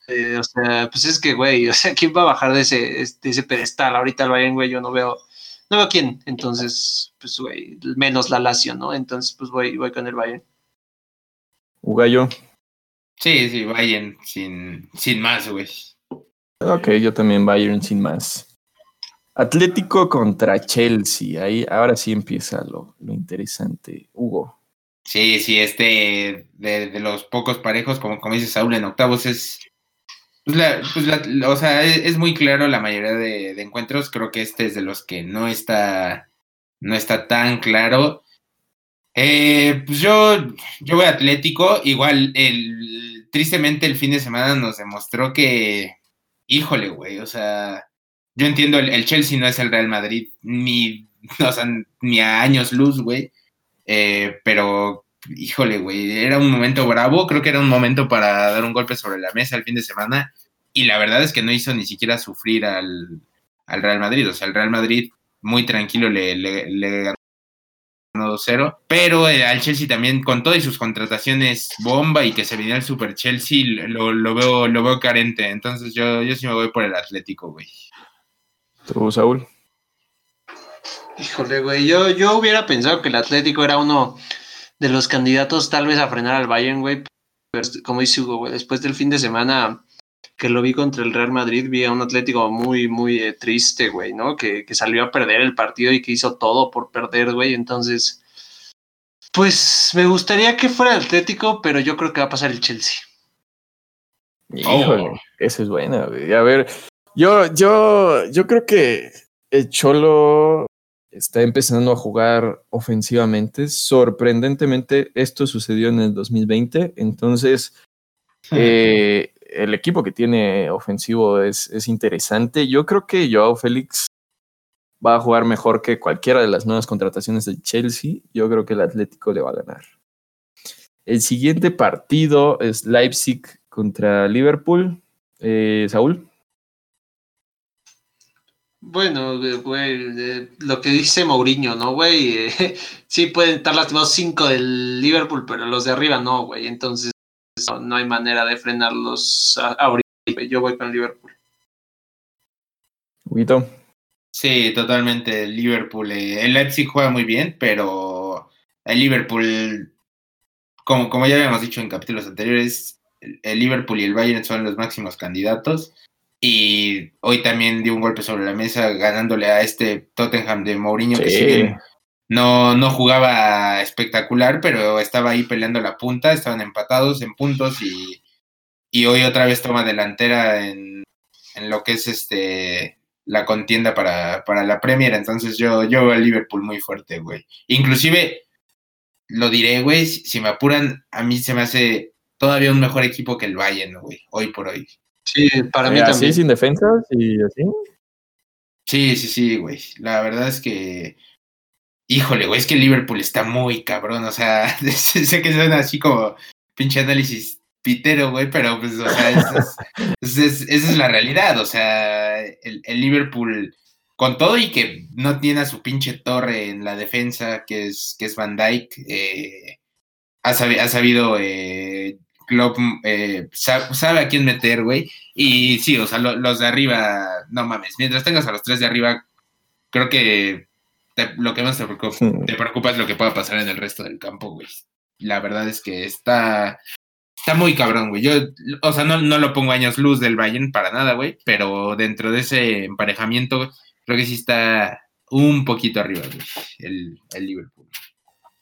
Eh, o sea, pues es que, güey, o sea, ¿quién va a bajar de ese, de ese pedestal? Ahorita el Bayern, güey, yo no veo, no veo quién. Entonces, pues, güey, menos la Lazio, ¿no? Entonces, pues voy, voy con el Bayern. Ugayo. Sí, sí, Bayern sin, sin más, güey. Ok, yo también Bayern sin más. Atlético contra Chelsea. Ahí ahora sí empieza lo, lo interesante. Hugo. Sí, sí, este de, de, los pocos parejos, como, como dice Saúl, en octavos es pues la, pues la, o sea, es, muy claro la mayoría de, encuentros. Creo que este es de los que no está, no está tan claro. Eh, pues yo, yo voy a Atlético. Igual, el, tristemente el fin de semana nos demostró que, híjole, güey, o sea, yo entiendo, el, Chelsea no es el Real Madrid, ni, o sea, ni a años luz, güey. Eh, pero híjole, güey, era un momento bravo, creo que era un momento para dar un golpe sobre la mesa el fin de semana y la verdad es que no hizo ni siquiera sufrir al, Real Madrid, o sea, el Real Madrid muy tranquilo le, le, ganó 2-0, pero eh, al Chelsea también con todas sus contrataciones bomba y que se venía el Super Chelsea, lo, veo, lo veo carente, entonces yo, yo sí me voy por el Atlético, güey. ¿Tú, Saúl? Híjole, güey, yo, yo hubiera pensado que el Atlético era uno de los candidatos tal vez a frenar al Bayern, güey. como dice Hugo, güey, después del fin de semana que lo vi contra el Real Madrid, vi a un Atlético muy, muy eh, triste, güey, ¿no? Que, que, salió a perder el partido y que hizo todo por perder, güey. Entonces, pues me gustaría que fuera el Atlético, pero yo creo que va a pasar el Chelsea. Híjole, oh. esa es buena, güey. A ver, yo, yo, yo creo que el Cholo está empezando a jugar ofensivamente. Sorprendentemente, esto sucedió en el 2020. Entonces, eh, el equipo que tiene ofensivo es, es, interesante. Yo creo que Joao Félix va a jugar mejor que cualquiera de las nuevas contrataciones del Chelsea. Yo creo que el Atlético le va a ganar. El siguiente partido es Leipzig contra Liverpool. Eh, Saúl. Bueno, güey, lo que dice Mourinho, ¿no, güey? sí pueden estar lastimados cinco del Liverpool, pero los de arriba no, güey. Entonces no, hay manera de frenarlos ahorita. Yo voy con Liverpool. Huito. Sí, totalmente. El Liverpool. Eh, el Leipzig juega muy bien, pero el Liverpool, como, como ya habíamos dicho en capítulos anteriores, el Liverpool y el Bayern son los máximos candidatos y hoy también dio un golpe sobre la mesa ganándole a este Tottenham de Mourinho que no, no jugaba espectacular, pero estaba ahí peleando la punta, estaban empatados en puntos y, y hoy otra vez toma delantera en, en, lo que es este la contienda para, para la Premier, entonces yo, yo veo a Liverpool muy fuerte, güey. Inclusive, lo diré, güey, si me apuran, a mí se me hace todavía un mejor equipo que el Bayern, güey, hoy por hoy. Sí, para mí también. sin defensas y así. Sí, sí, sí, güey. La verdad es que. Híjole, güey, es que Liverpool está muy cabrón. O sea, sé que suena así como pinche análisis pitero, güey, pero pues, o sea, esa es, la realidad. O sea, el, Liverpool, con todo y que no tiene a su pinche torre en la defensa, que es, que es Van Dyke, eh, ha, sabido eh, Klopp eh, sabe, a quién meter, güey. Y sí, o sea, los de arriba, no mames. Mientras tengas a los tres de arriba, creo que lo que más te preocupa, te preocupa, es lo que pueda pasar en el resto del campo, güey. La verdad es que está, está muy cabrón, güey. Yo, o sea, no, no lo pongo años luz del Bayern para nada, güey. Pero dentro de ese emparejamiento, creo que sí está un poquito arriba, güey, el, el Liverpool.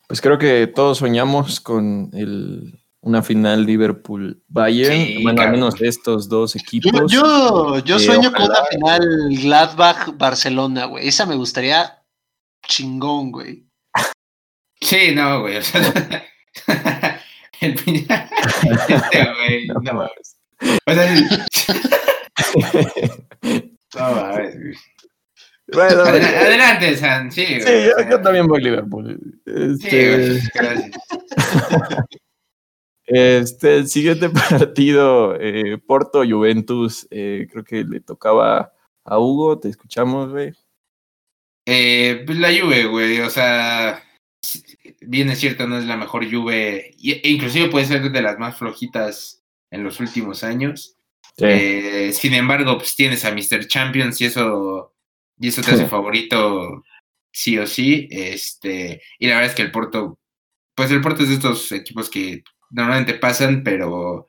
Pues creo que todos soñamos con el una final Liverpool-Bayern, bueno, al menos estos dos equipos. Yo, yo, sueño con una final Gladbach-Barcelona, güey. Esa me gustaría chingón, güey. Sí, no, güey. O sea, el final. Este, güey. No, mames. O sea, no mames, Bueno, adelante, San, sí. Sí, yo, también voy a Liverpool. Este... Sí, güey, gracias. Este, el siguiente partido, eh, Porto Juventus, eh, creo que le tocaba a Hugo, te escuchamos, güey. Eh, pues la Juve, güey, o sea, bien es cierto, no es la mejor Juve, e inclusive puede ser de las más flojitas en los últimos años. sin embargo, pues tienes a Mr. Champions y eso, y eso te hace favorito sí o sí. Este, y la verdad es que el Porto, pues el Porto es de estos equipos que normalmente pasan, pero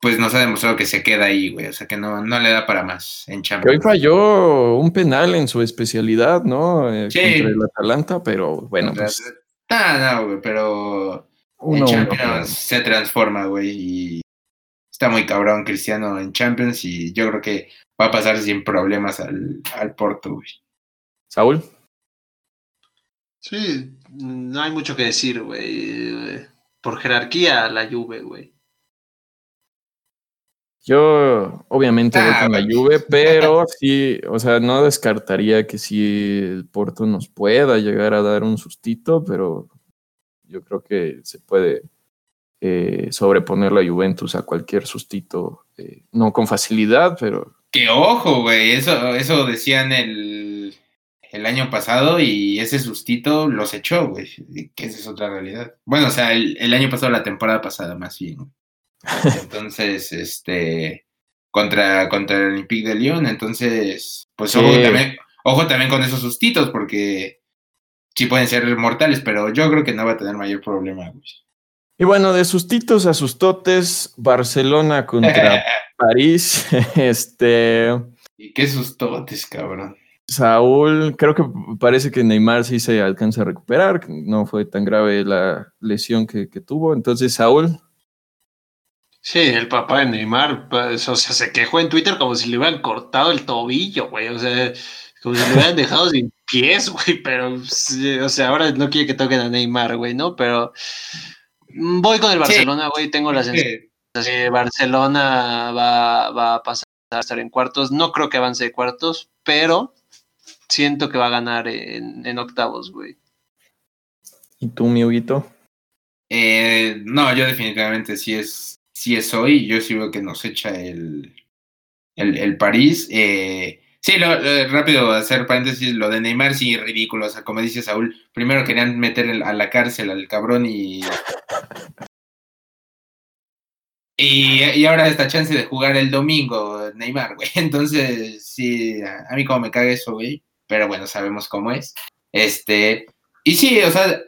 pues nos ha demostrado que se queda ahí, güey. O sea que no, no le da para más en Champions. hoy falló un penal en su especialidad, ¿no? Eh, contra el Atalanta, pero bueno. pues... Ah, no, güey, pero en Champions se transforma, güey. Y está muy cabrón Cristiano en Champions y yo creo que va a pasar sin problemas al, al Porto, güey. Saúl. Sí, no hay mucho que decir, güey por jerarquía la Juve, güey. Yo obviamente voy con la ah, Juve, pero sí, o sea, no descartaría que si el Porto nos pueda llegar a dar un sustito, pero yo creo que se puede eh, sobreponer la Juventus a cualquier sustito, eh, no con facilidad, pero... Que ojo, güey, eso, eso decían el, el año pasado y ese sustito los echó, güey. Que esa es otra realidad. Bueno, o sea, el, año pasado, la temporada pasada, más bien. Entonces, este. Contra, contra el Olympique de Lyon. Entonces, pues ojo, también, ojo también con esos sustitos, porque sí pueden ser mortales, pero yo creo que no va a tener mayor problema, güey. Y bueno, de sustitos a sustotes, Barcelona contra París. Este. ¿Y qué sustotes, cabrón? Saúl, creo que parece que Neymar sí se alcanza a recuperar, no fue tan grave la lesión que, tuvo. Entonces, Saúl. Sí, el papá de Neymar, pues, o sea, se quejó en Twitter como si le hubieran cortado el tobillo, güey, o sea, como si le hubieran dejado sin pies, güey, pero, o sea, ahora no quiere que toquen a Neymar, güey, ¿no? Pero mm, voy con el Barcelona, güey, tengo la sensación que Barcelona va, va a pasar a estar en cuartos, no creo que avance de cuartos, pero siento que va a ganar en, octavos, güey. ¿Y tú, mi Huguito? Eh, no, yo definitivamente sí es, sí es hoy. Yo sí veo que nos echa el, el, París. Eh, sí, lo, rápido, hacer paréntesis, lo de Neymar sí ridículo. O sea, como dice Saúl, primero querían meter a la cárcel al cabrón y... Y, y, ahora esta chance de jugar el domingo, Neymar, güey. Entonces, sí, a mí como me caga eso, güey pero bueno, sabemos cómo es. Este, y sí, o sea,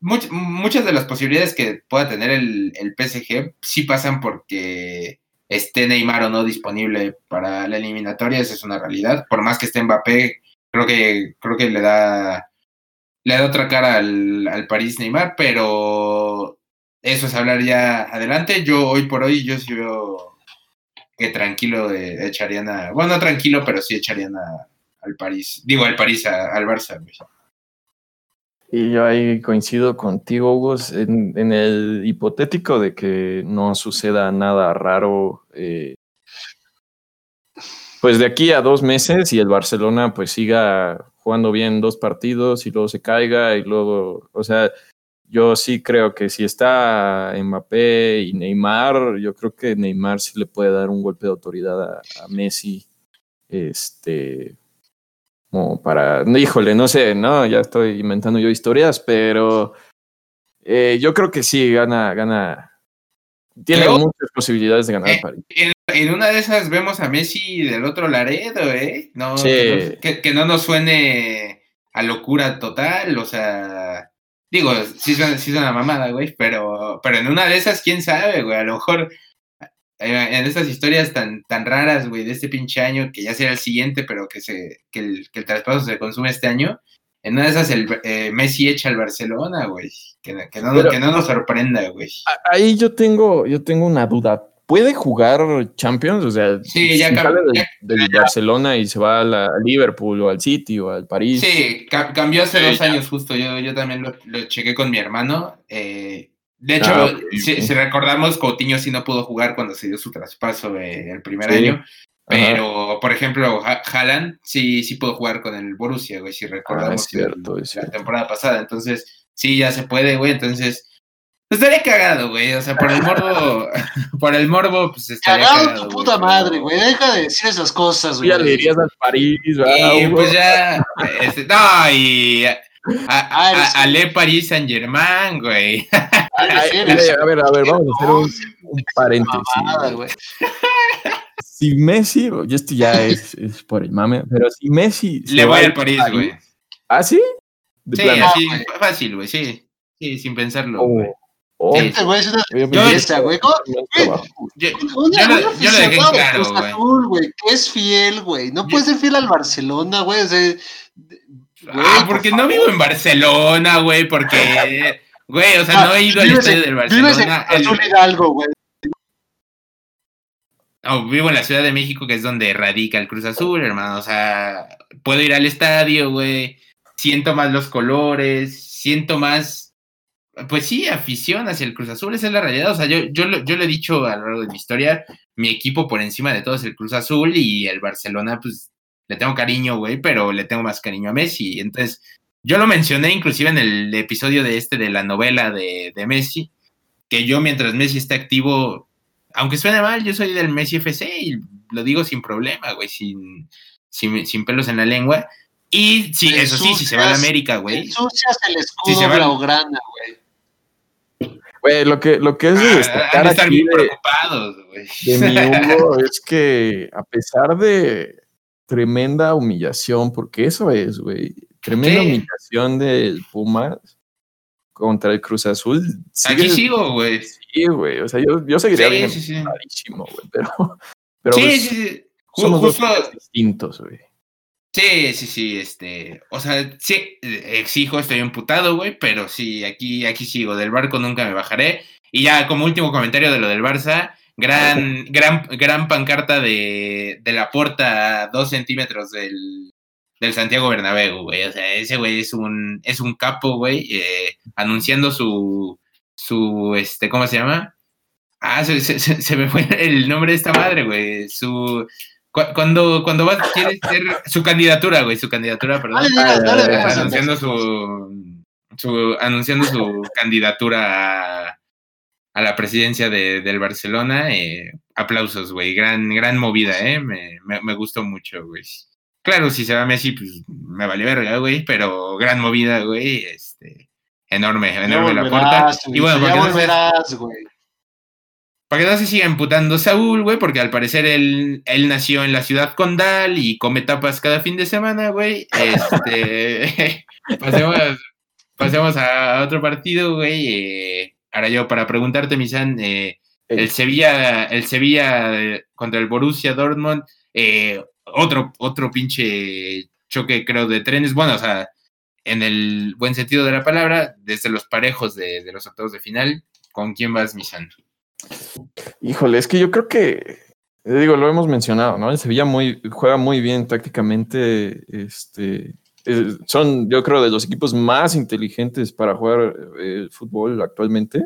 muchas de las posibilidades que pueda tener el, el, PSG sí pasan porque esté Neymar o no disponible para la eliminatoria, esa es una realidad. Por más que esté Mbappé, creo que, creo que le da, le da otra cara al, al París Neymar, pero eso es hablar ya adelante. Yo hoy por hoy, yo sí veo que tranquilo echarían a, bueno, tranquilo, pero sí echarían a, al París, digo al París, al Barça. Y yo ahí coincido contigo, Hugo, en, el hipotético de que no suceda nada raro. Eh, pues de aquí a dos meses y el Barcelona pues siga jugando bien dos partidos y luego se caiga y luego, o sea, yo sí creo que si está Mbappé y Neymar, yo creo que Neymar sí le puede dar un golpe de autoridad a, Messi. Este, como para, híjole, no sé, no, ya estoy inventando yo historias, pero eh, yo creo que sí, gana, gana, tiene muchas posibilidades de ganar París. En, una de esas vemos a Messi del otro Laredo, ¿eh? No, que, que no nos suene a locura total, o sea, Digo, sí es una mamada, güey, pero, pero en una de esas, quién sabe, güey, a lo mejor eh, en estas historias tan, tan raras, güey, de este pinche año, que ya será el siguiente, pero que, se, que, el, que el traspaso se consume este año, en una de esas el eh, Messi echa al Barcelona, güey. Que, que, no, que no nos sorprenda, güey. Ahí yo tengo, yo tengo una duda puede jugar Champions, o sea, sí, ya, sale del, Barcelona y se va a, Liverpool o al City o al París. Sí, cambió hace dos años justo, yo, yo también lo, lo chequé con mi hermano. Eh, de hecho, ah, si, recordamos, Coutinho sí no pudo jugar cuando se dio su traspaso el primer año, pero, por ejemplo, Haaland sí, sí pudo jugar con el Borussia, güey, si recordamos ah, es la temporada pasada, entonces sí, ya se puede, güey, entonces Estaría cagado, güey. O sea, por el morbo, por el morbo, pues estaría cagado. Cagado tu puta madre, güey. Deja de decir esas cosas, güey. Ya le dirías al París, güey. pues ya. Este, no, y. A, a, Le París Saint Germain, güey. A ver, a ver, vamos a hacer un, un paréntesis. Si Messi, y esto ya es, es, por el mame, pero si Messi. Le voy al París, güey. ¿Ah, sí? De sí, así, fácil, güey, sí. Sí, sin pensarlo. Oh. Oh, este güey es una yo, güey. Yo, yo, lo dejé claro, güey. Que es fiel, güey. No puede ser fiel al Barcelona, güey. O sea, ah, porque no vivo en Barcelona, güey. Porque, güey, o sea, no he ido al estadio del Barcelona. Vives en Azul Hidalgo, güey. Vivo en la Ciudad de México, que es donde radica el Cruz Azul, hermano. O sea, puedo ir al estadio, güey. Siento más los colores, siento más pues sí, afición hacia el Cruz Azul, esa es la realidad. O sea, yo, yo, yo le he dicho a lo largo de mi historia, mi equipo por encima de todo es el Cruz Azul y el Barcelona, pues le tengo cariño, güey, pero le tengo más cariño a Messi. Entonces, yo lo mencioné inclusive en el episodio de este de la novela de, de Messi, que yo mientras Messi esté activo, aunque suene mal, yo soy del Messi FC y lo digo sin problema, güey, sin, sin, pelos en la lengua. Y sí, eso sí, si se va a América, güey. Ensucias el escudo si se va, Blaugrana, güey lo que, lo que es de ah, destacar aquí de, mi Hugo es que a pesar de tremenda humillación, porque eso es, güey, tremenda humillación del Pumas contra el Cruz Azul. Aquí sigo, güey. Sí, güey, o sea, yo, yo seguiría bien sí, güey, pero, pero sí, pues, sí, somos dos distintos, güey. Sí, sí, sí, este, o sea, sí, exijo, estoy emputado, güey, pero sí, aquí, aquí sigo, del barco nunca me bajaré. Y ya como último comentario de lo del Barça, gran, gran, gran pancarta de, de la puerta a dos centímetros del, del Santiago Bernabéu, güey, o sea, ese güey es un, es un capo, güey, eh, anunciando su, su, este, ¿cómo se llama? Ah, se, se me fue el nombre de esta madre, güey, su cuando, cuando va, quiere ser su candidatura, güey, su candidatura, perdón. anunciando su, su, anunciando su candidatura a, a la presidencia de, del Barcelona. Eh, aplausos, güey. Gran, gran movida, ¿eh? Me, me, me, gustó mucho, güey. Claro, si se va Messi, pues me vale verga, güey, pero gran movida, güey. Este, enorme, enorme la puerta. Y bueno, ya volverás, güey. Para que no se siga imputando Saúl, güey, porque al parecer él, él nació en la ciudad condal y come tapas cada fin de semana, güey. Este, pasemos, a otro partido, güey. Eh, ahora yo, para preguntarte, Misan, eh, el Sevilla, el Sevilla eh, contra el Borussia Dortmund, otro, otro pinche choque, creo, de trenes. Bueno, o sea, en el buen sentido de la palabra, desde los parejos de, de los octavos de final. ¿Con quién vas, Misan? Híjole, es que yo creo que, digo, lo hemos mencionado, ¿no? El Sevilla muy, juega muy bien tácticamente, este, son, yo creo, de los equipos más inteligentes para jugar eh, fútbol actualmente,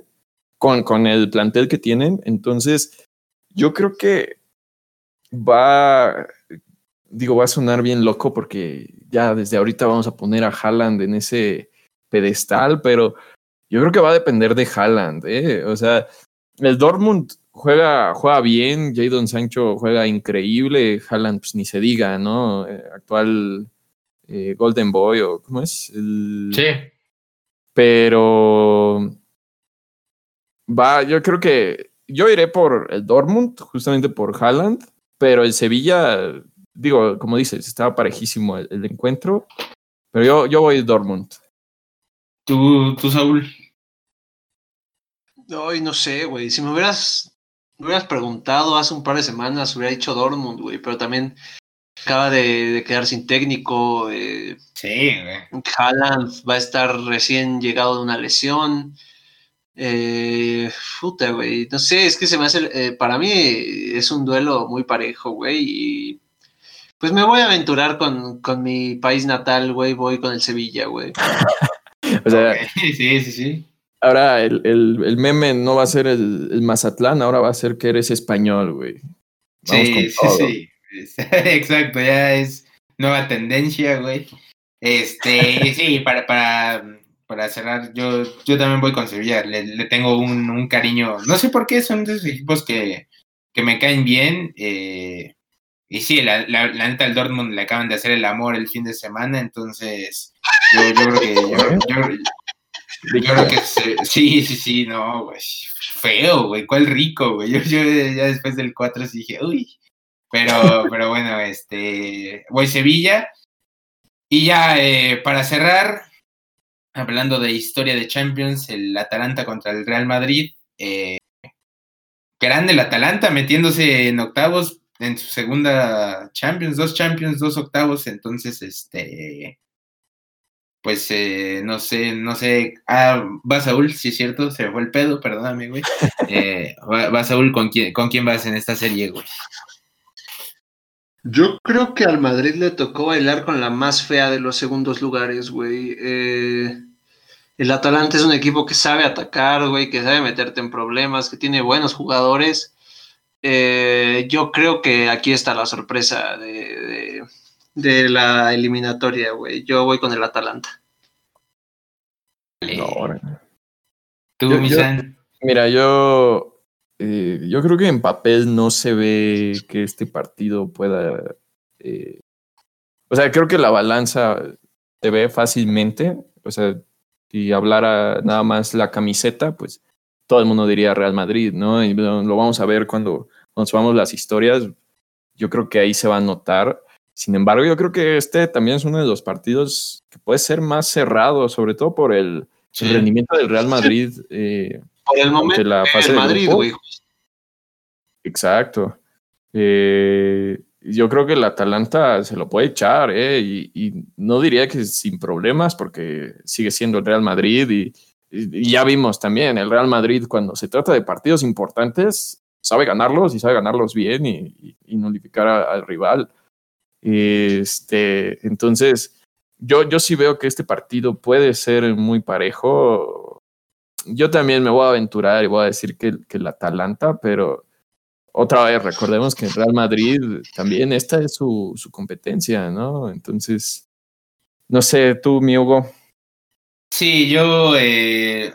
con, con el plantel que tienen. Entonces, yo creo que va, digo, va a sonar bien loco porque ya desde ahorita vamos a poner a Haaland en ese pedestal, pero yo creo que va a depender de Haaland, ¿eh? O sea, el Dortmund juega, juega bien, Jadon Sancho juega increíble, Haaland pues ni se diga, ¿no? Eh, actual eh, Golden Boy o ¿cómo es? sí. Pero va, yo creo que yo iré por el Dortmund, justamente por Haaland, pero el Sevilla, digo, como dices, estaba parejísimo el, encuentro, pero yo, yo voy Dortmund. ¿Tú, tú Saúl? Ay, no sé, güey. Si me hubieras, me hubieras preguntado hace un par de semanas, hubiera dicho Dortmund, güey, pero también acaba de, quedar sin técnico. Eh, sí, güey. Haaland va a estar recién llegado de una lesión. Eh, puta, güey. No sé, es que se me hace. Eh, para mí es un duelo muy parejo, güey. Y pues me voy a aventurar con, con mi país natal, güey. Voy con el Sevilla, güey. o sea, sí, sí, sí. Ahora el, el, el, meme no va a ser el, el, Mazatlán, ahora va a ser que eres español, güey. Sí, sí, sí. Exacto, ya es nueva tendencia, güey. Este, sí, para, para, para cerrar, yo, yo también voy con Sevilla. Le, le tengo un, un, cariño. No sé por qué son de esos equipos que, que me caen bien. Eh, y sí, la, la, la, neta del Dortmund le acaban de hacer el amor el fin de semana, entonces yo, yo creo que yo, creo que sí, sí, sí, no, güey. Feo, güey. ¿Cuál rico, güey? Yo, ya después del 4 sí dije, uy. Pero, pero bueno, este. Voy Sevilla. Y ya, eh, para cerrar, hablando de historia de Champions, el Atalanta contra el Real Madrid. Eh, grande el Atalanta metiéndose en octavos en su segunda Champions, dos Champions, dos octavos. Entonces, este pues eh, no sé, no sé. Ah, va Saúl, sí es cierto, se fue el pedo, perdóname, güey. Eh, va, Saúl, ¿con quién, ¿con quién vas en esta serie, güey? Yo creo que al Madrid le tocó bailar con la más fea de los segundos lugares, güey. Eh, el Atalanta es un equipo que sabe atacar, güey, que sabe meterte en problemas, que tiene buenos jugadores. Eh, yo creo que aquí está la sorpresa de, de de la eliminatoria, güey. Yo voy con el Atalanta. No, ¿Tú, mira, yo, eh, yo creo que en papel no se ve que este partido pueda. Eh, o sea, creo que la balanza se ve fácilmente. O sea, si hablara nada más la camiseta, pues todo el mundo diría Real Madrid, ¿no? Y lo vamos a ver cuando, cuando subamos las historias. Yo creo que ahí se va a notar. Sin embargo, yo creo que este también es uno de los partidos que puede ser más cerrado, sobre todo por el, rendimiento del Real Madrid. Eh, por el momento la fase Madrid, güey. Exacto. Eh, yo creo que el Atalanta se lo puede echar, eh, y, no diría que sin problemas, porque sigue siendo el Real Madrid y, ya vimos también, el Real Madrid cuando se trata de partidos importantes, sabe ganarlos y sabe ganarlos bien y, y nulificar al rival. Este, entonces, yo, yo sí veo que este partido puede ser muy parejo. Yo también me voy a aventurar y voy a decir que, que el Atalanta, pero otra vez recordemos que el Real Madrid también esta es su, competencia, ¿no? Entonces, no sé, tú, mi Hugo. Sí, yo eh,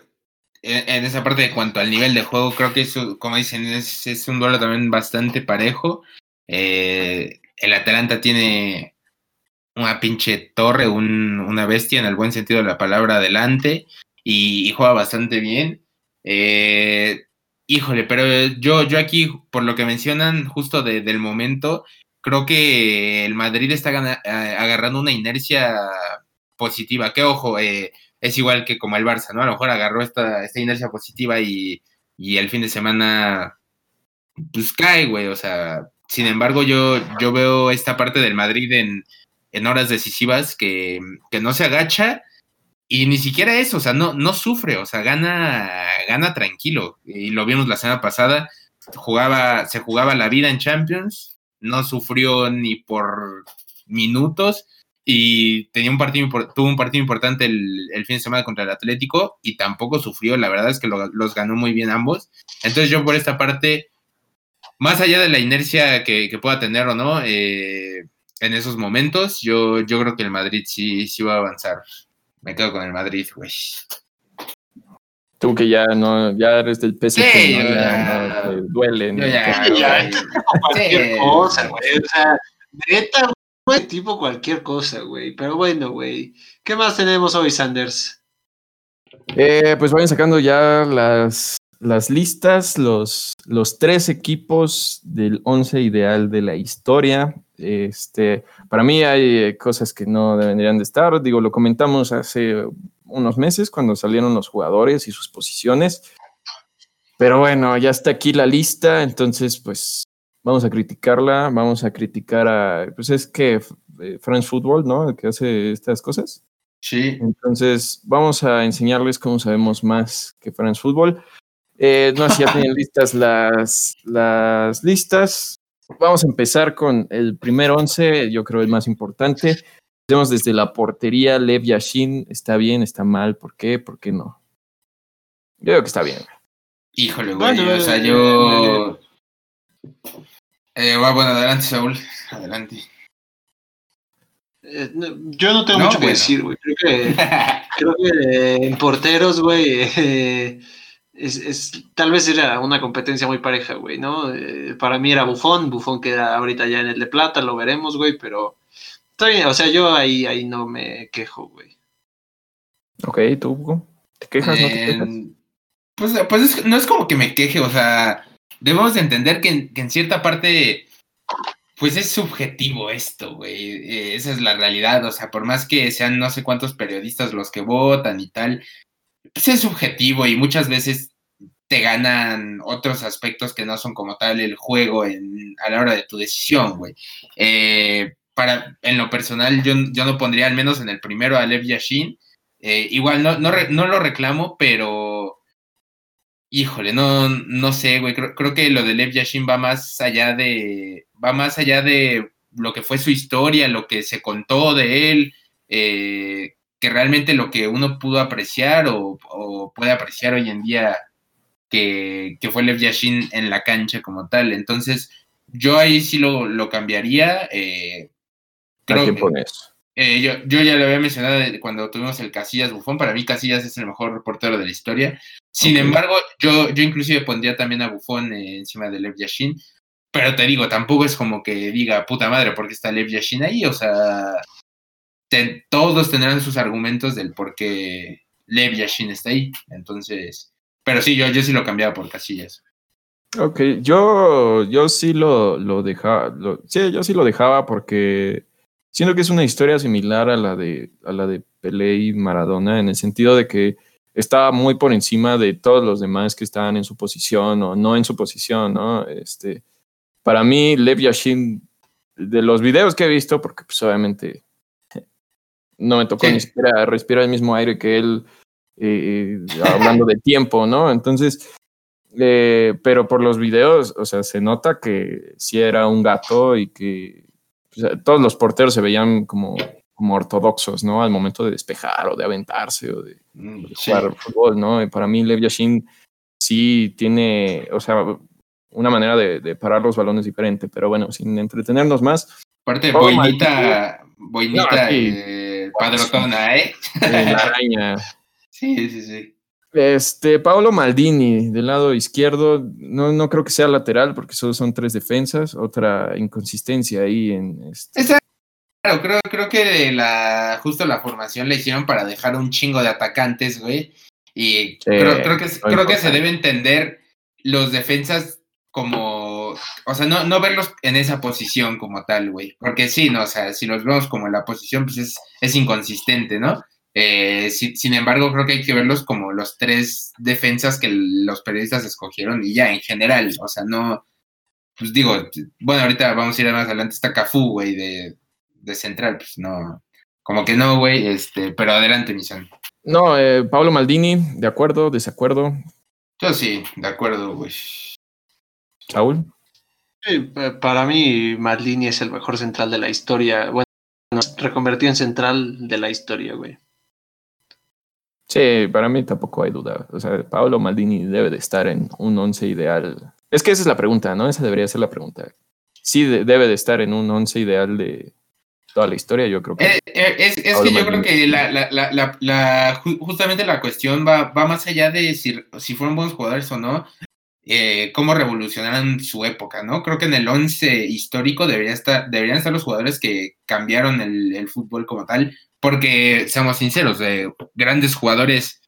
en esa parte de cuanto al nivel de juego, creo que eso, como dicen, es, es un duelo también bastante parejo. Eh, el Atalanta tiene una pinche torre, un, una bestia en el buen sentido de la palabra adelante y, juega bastante bien. Eh, híjole, pero yo, yo aquí, por lo que mencionan justo del momento, creo que el Madrid está agarrando una inercia positiva. Que ojo, eh, es igual que como el Barça, ¿no? A lo mejor agarró esta, esta inercia positiva y, y el fin de semana, pues cae, güey. O sea, sin embargo, yo, yo veo esta parte del Madrid en, en horas decisivas que, que, no se agacha y ni siquiera eso, o sea, no, no sufre, o sea, gana, gana tranquilo. Y lo vimos la semana pasada, jugaba, se jugaba la vida en Champions, no sufrió ni por minutos y tenía un partido, tuvo un partido importante el, fin de semana contra el Atlético y tampoco sufrió, la verdad es que los ganó muy bien ambos. Entonces yo por esta parte, más allá de la inercia que, pueda tener o no, eh, en esos momentos, yo, yo creo que el Madrid sí, sí va a avanzar. Me quedo con el Madrid, güey. Tú que ya no, ya eres del PSG, sí, duele. cualquier cosa, güey. O sea, neta, güey, tipo cualquier cosa, güey. Pero bueno, güey. ¿Qué más tenemos hoy, Sanders? Eh, pues vayan sacando ya las, las listas, los, los tres equipos del once ideal de la historia. Este, para mí hay cosas que no deberían de estar. Digo, lo comentamos hace unos meses cuando salieron los jugadores y sus posiciones. Pero bueno, ya está aquí la lista, entonces pues vamos a criticarla, vamos a criticar a, pues es que eh, France Football, ¿no? El que hace estas cosas. Sí. Entonces vamos a enseñarles cómo sabemos más que France Football. Eh, no sé si ya tienen listas las, las listas. Vamos a empezar con el primer once, yo creo el más importante. Hacemos desde la portería, Lev Yashin, ¿está bien, está mal? ¿Por qué? ¿Por qué no? Yo creo que está bien. Híjole, güey, o sea, yo... Eh, bueno, adelante, Saúl, adelante. Eh, yo no tengo mucho que decir, güey. Creo que, creo que en porteros, güey, eh, es, es, tal vez era una competencia muy pareja, güey, ¿no? para mí era Bufón, Bufón queda ahorita ya en el de plata, lo veremos, güey, pero Está bien, o sea, yo ahí, ahí no me quejo, güey. Ok, ¿tú, ¿Te quejas? ¿No te quejas? Pues, pues no es como que me queje, o sea, debemos de entender que, en cierta parte, pues es subjetivo esto, güey. Eh, esa es la realidad, o sea, por más que sean no sé cuántos periodistas los que votan y tal, pues es subjetivo y muchas veces te ganan otros aspectos que no son como tal el juego a la hora de tu decisión, güey. Eh, en lo personal, yo, yo no pondría al menos en el primero a Lev Yashin. Eh, igual no, no, no, lo reclamo, pero híjole, no, no sé, güey. Creo, creo, que lo de Lev Yashin va más allá de. va más allá de lo que fue su historia, lo que se contó de él, eh, que realmente lo que uno pudo apreciar o, puede apreciar hoy en día que, que, fue Lev Yashin en la cancha como tal. Entonces, yo ahí sí lo, lo cambiaría. Eh, Creo, pones? Eh, yo, yo, ya lo había mencionado cuando tuvimos el Casillas Bufón. Para mí, Casillas es el mejor reportero de la historia. Sin embargo, yo, yo inclusive pondría también a Bufón encima de Lev Yashin. Pero te digo, tampoco es como que diga, puta madre, ¿por qué está Lev Yashin ahí? O sea, todos tendrán sus argumentos del por qué Lev Yashin está ahí. Entonces, pero sí, yo, yo sí lo cambiaba por Casillas. Ok, yo, yo sí lo, lo dejaba, sí, yo sí lo dejaba porque Siento que es una historia similar a la de, a la de Pelé y Maradona, en el sentido de que estaba muy por encima de todos los demás que estaban en su posición o no en su posición, ¿no? Este, para mí, Lev Yashin, de los videos que he visto, porque pues obviamente no me tocó ni siquiera respirar el mismo aire que él, eh, hablando de tiempo, ¿no? Entonces, eh, pero por los videos, o sea, se nota que sí era un gato y que todos los porteros se veían como, como ortodoxos, ¿no? Al momento de despejar o de aventarse o de, mm, jugar fútbol, ¿no? Y para mí Lev Yashin sí tiene, o sea, una manera de, parar los balones diferente, pero bueno, sin entretenernos más. Aparte, Boinita, Boinita, eh, Padrotona, ¿eh? La araña. sí, sí, sí. Este, Paolo Maldini, del lado izquierdo, no, no creo que sea lateral porque solo son tres defensas, otra inconsistencia ahí en este. Claro, creo, creo que la, justo la formación le hicieron para dejar un chingo de atacantes, güey. Y creo, creo, que, creo que se debe entender los defensas como, o sea, no, no verlos en esa posición como tal, güey. Porque sí, no, o sea, si los vemos como en la posición, pues es, es inconsistente, ¿no? Eh, sin embargo, creo que hay que verlos como los tres defensas que los periodistas escogieron y ya en general, o sea, no, pues digo, bueno, ahorita vamos a ir más adelante, está Cafú, güey, de, de, central, pues no, como que no, güey, este, pero adelante, mi son. No, eh, Pablo Maldini, de acuerdo, desacuerdo. Yo sí, de acuerdo, güey. Saúl. Para mí, Maldini es el mejor central de la historia. Bueno, reconvertido en central de la historia, güey. Sí, para mí tampoco hay duda. O sea, Paolo Maldini debe de estar en un once ideal. Es que esa es la pregunta, ¿no? Esa debería ser la pregunta. Sí, debe de estar en un once ideal de toda la historia, yo creo que... Eh, eh, es, es que yo creo que la, la, la, la, justamente la cuestión va, va más allá de si, si fueron buenos jugadores o no, eh, cómo revolucionaron su época, ¿no? Creo que en el once histórico debería estar, deberían estar los jugadores que cambiaron el, fútbol como tal, porque, seamos sinceros, grandes jugadores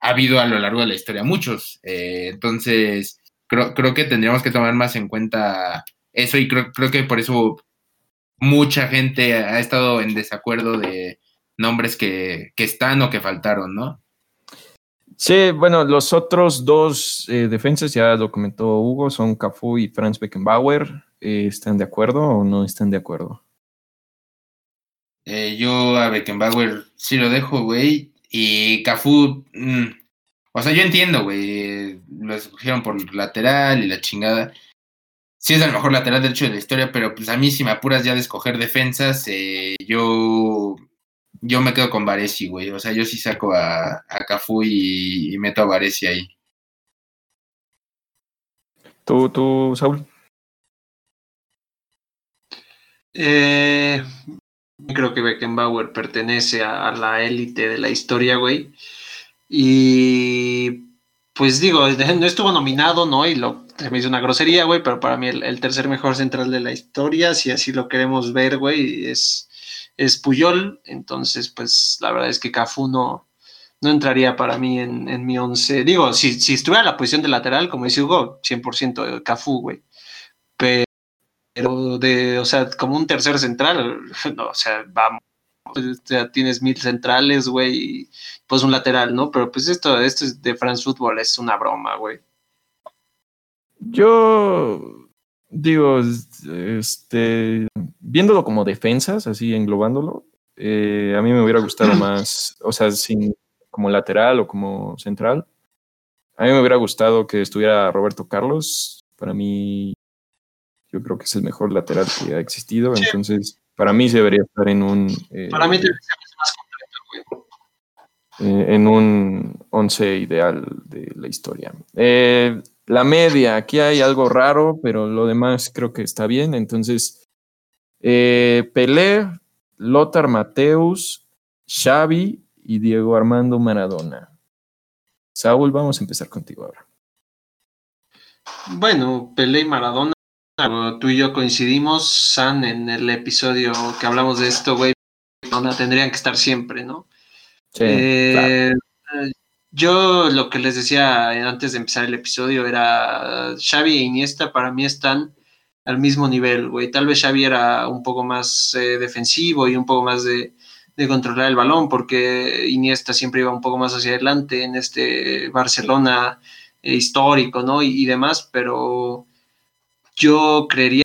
ha habido a lo largo de la historia, muchos. Eh, entonces, creo, creo que tendríamos que tomar más en cuenta eso y creo, creo que por eso mucha gente ha estado en desacuerdo de nombres que, que están o que faltaron, ¿no? Sí, bueno, los otros dos eh, defensas, ya lo comentó Hugo, son Cafu y Franz Beckenbauer. ¿Están de acuerdo o no están de acuerdo? Eh, yo a Beckenbauer sí lo dejo, güey. Y Cafú, mm, o sea, yo entiendo, güey. Lo escogieron por lateral y la chingada. Sí es el mejor lateral derecho de la historia, pero pues a mí si me apuras ya de escoger defensas, eh, yo, yo me quedo con Varesi, güey. O sea, yo sí saco a, a Cafú y, meto a Varesi ahí. ¿Tú, tú, Saúl? Eh, Creo que Beckenbauer pertenece a, la élite de la historia, güey. Y pues digo, no estuvo nominado, ¿no? Y lo, se me hizo una grosería, güey, pero para mí el, tercer mejor central de la historia, si así lo queremos ver, güey, es, es Puyol. Entonces, pues la verdad es que Cafú no, no entraría para mí en, en mi once. Digo, si, si estuviera en la posición de lateral, como dice Hugo, 100% Cafú, güey. Pero de, o sea, como un tercer central, no, o sea, vamos, tienes mil centrales, güey, pues un lateral, ¿no? Pero pues esto, esto es de France Football es una broma, güey. Yo digo, este, viéndolo como defensas, así englobándolo, eh, a mí me hubiera gustado más, o sea, sin, como lateral o como central. A mí me hubiera gustado que estuviera Roberto Carlos. Para mí, yo creo que es el mejor lateral que ha existido. Entonces, para mí se debería estar en un. Eh, para mí más completo, güey. Eh, en un once ideal de la historia. Eh, la media, aquí hay algo raro, pero lo demás creo que está bien. Entonces, Pelé, Lothar Mateus, Xavi y Diego Armando Maradona. Saúl, vamos a empezar contigo ahora. Bueno, Pelé y Maradona tú y yo coincidimos, San, en el episodio que hablamos de esto, güey, tendrían que estar siempre, ¿no? Sí, eh, Yo lo que les decía antes de empezar el episodio era Xavi e Iniesta para mí están al mismo nivel, güey. Tal vez Xavi era un poco más eh, defensivo y un poco más de, controlar el balón, porque Iniesta siempre iba un poco más hacia adelante en este Barcelona eh, histórico, ¿no? y demás, pero yo creería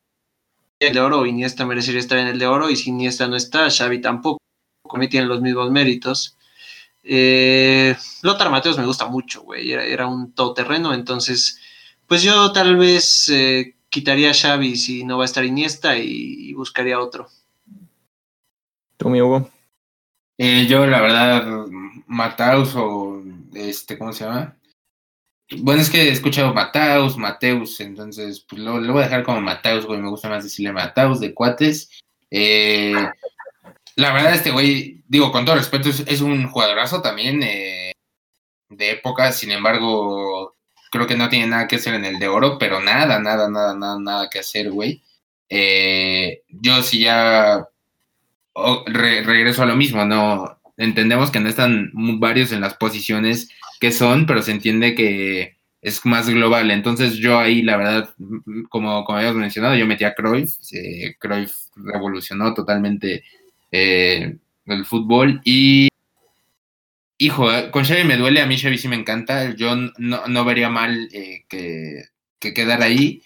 que el de oro, Iniesta merecería estar en el de oro, y si Iniesta no está, Xavi tampoco, como tienen los mismos méritos. Eh, Lothar Mateos me gusta mucho, güey, era, un todoterreno, entonces, pues yo tal vez eh, quitaría a Xavi si no va a estar Iniesta y, buscaría otro. ¿Tú, mi Hugo? Eh, yo, la verdad, Mataus o este, ¿cómo se llama? Bueno, es que he escuchado Mateus, Mateus, entonces pues, lo, voy a dejar como Mateus, güey. Me gusta más decirle Mateus de cuates. Eh, la verdad, este güey, digo, con todo respeto, es, un jugadorazo también eh, de época. Sin embargo, creo que no tiene nada que hacer en el de oro, pero nada, nada, nada, nada, nada que hacer, güey. Eh, yo sí ya regreso a lo mismo, ¿no? Entendemos que no están varios en las posiciones que son, pero se entiende que es más global. Entonces yo ahí, la verdad, como, como habíamos mencionado, yo metí a Cruyff. Eh, Cruyff revolucionó totalmente eh, el fútbol y... Hijo, eh, con Xavi me duele, a mí Xavi sí me encanta, yo no, no vería mal eh, que, que quedara ahí.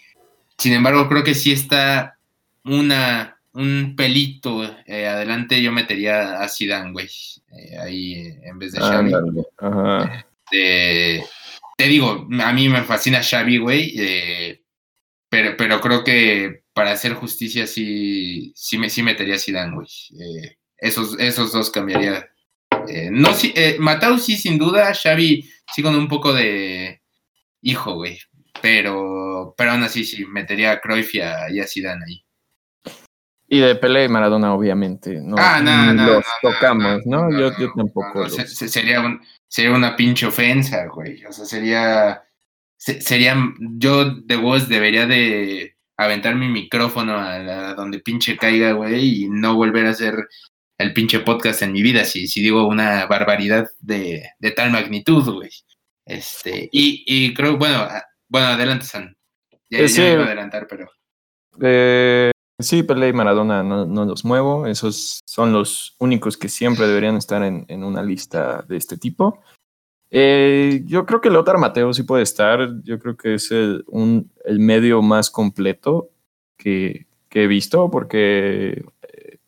Sin embargo, creo que sí está una, un pelito adelante, yo metería a Zidane, güey, ahí en vez de Xavi. Ajá. Te digo, a mí me fascina Xavi, güey, pero, pero creo que para hacer justicia, sí, sí, me, sí metería a Zidane, güey. Eh, esos, esos dos cambiaría. Eh, no, sí, eh, Matau sí, sin duda. Xavi sí con un poco de hijo, güey. Pero, pero aún así sí, metería a Cruyff y a, y a Zidane ahí. Y de Pelé y Maradona, obviamente. No, ah, no, no. Los tocamos, ¿no? Yo, yo tampoco. sería, un, sería una pinche ofensa, güey. O sea, sería. sería. Yo de voz debería de aventar mi micrófono a, donde pinche caiga, güey, y no volver a hacer el pinche podcast en mi vida si, si digo una barbaridad de, de tal magnitud, güey. Este, y, y creo, bueno, bueno, adelante, San. Ya, sí, iba a adelantar, pero. Eh, Sí, Pelé y Maradona no, no, los muevo. Esos son los únicos que siempre deberían estar en, en una lista de este tipo. Eh, yo creo que Lothar Mateo sí puede estar. Yo creo que es el, medio más completo que, que he visto, porque eh,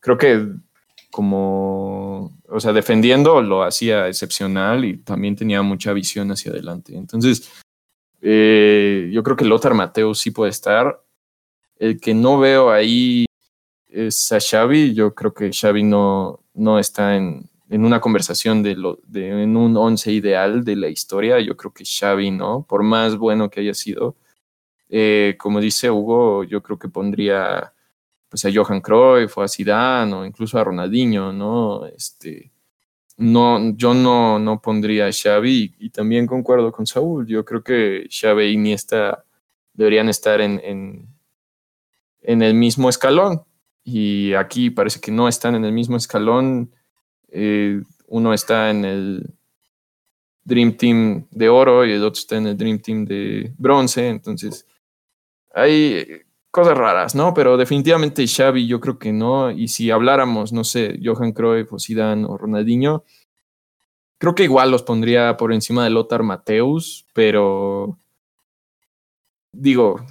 creo que como, o sea, defendiendo lo hacía excepcional y también tenía mucha visión hacia adelante. Entonces, eh, yo creo que Lothar Mateo sí puede estar. El que no veo ahí es a Xavi. Yo creo que Xavi no, no está en, en una conversación de, lo, de en un once ideal de la historia. Yo creo que Xavi no, por más bueno que haya sido. Eh, como dice Hugo, yo creo que pondría pues a Johan Cruyff o a Zidane o incluso a Ronaldinho, ¿no? Este, no, yo no, no pondría a Xavi y, y también concuerdo con Saúl. Yo creo que Xavi y Iniesta deberían estar en, en, en el mismo escalón. Y aquí parece que no están en el mismo escalón. Eh, uno está en el Dream Team de oro y el otro está en el Dream Team de bronce. Entonces, hay cosas raras, ¿no? Pero definitivamente Xavi yo creo que no. Y si habláramos, no sé, Johan Cruyff o Zidane o Ronaldinho, creo que igual los pondría por encima de Lothar Mateus, pero digo,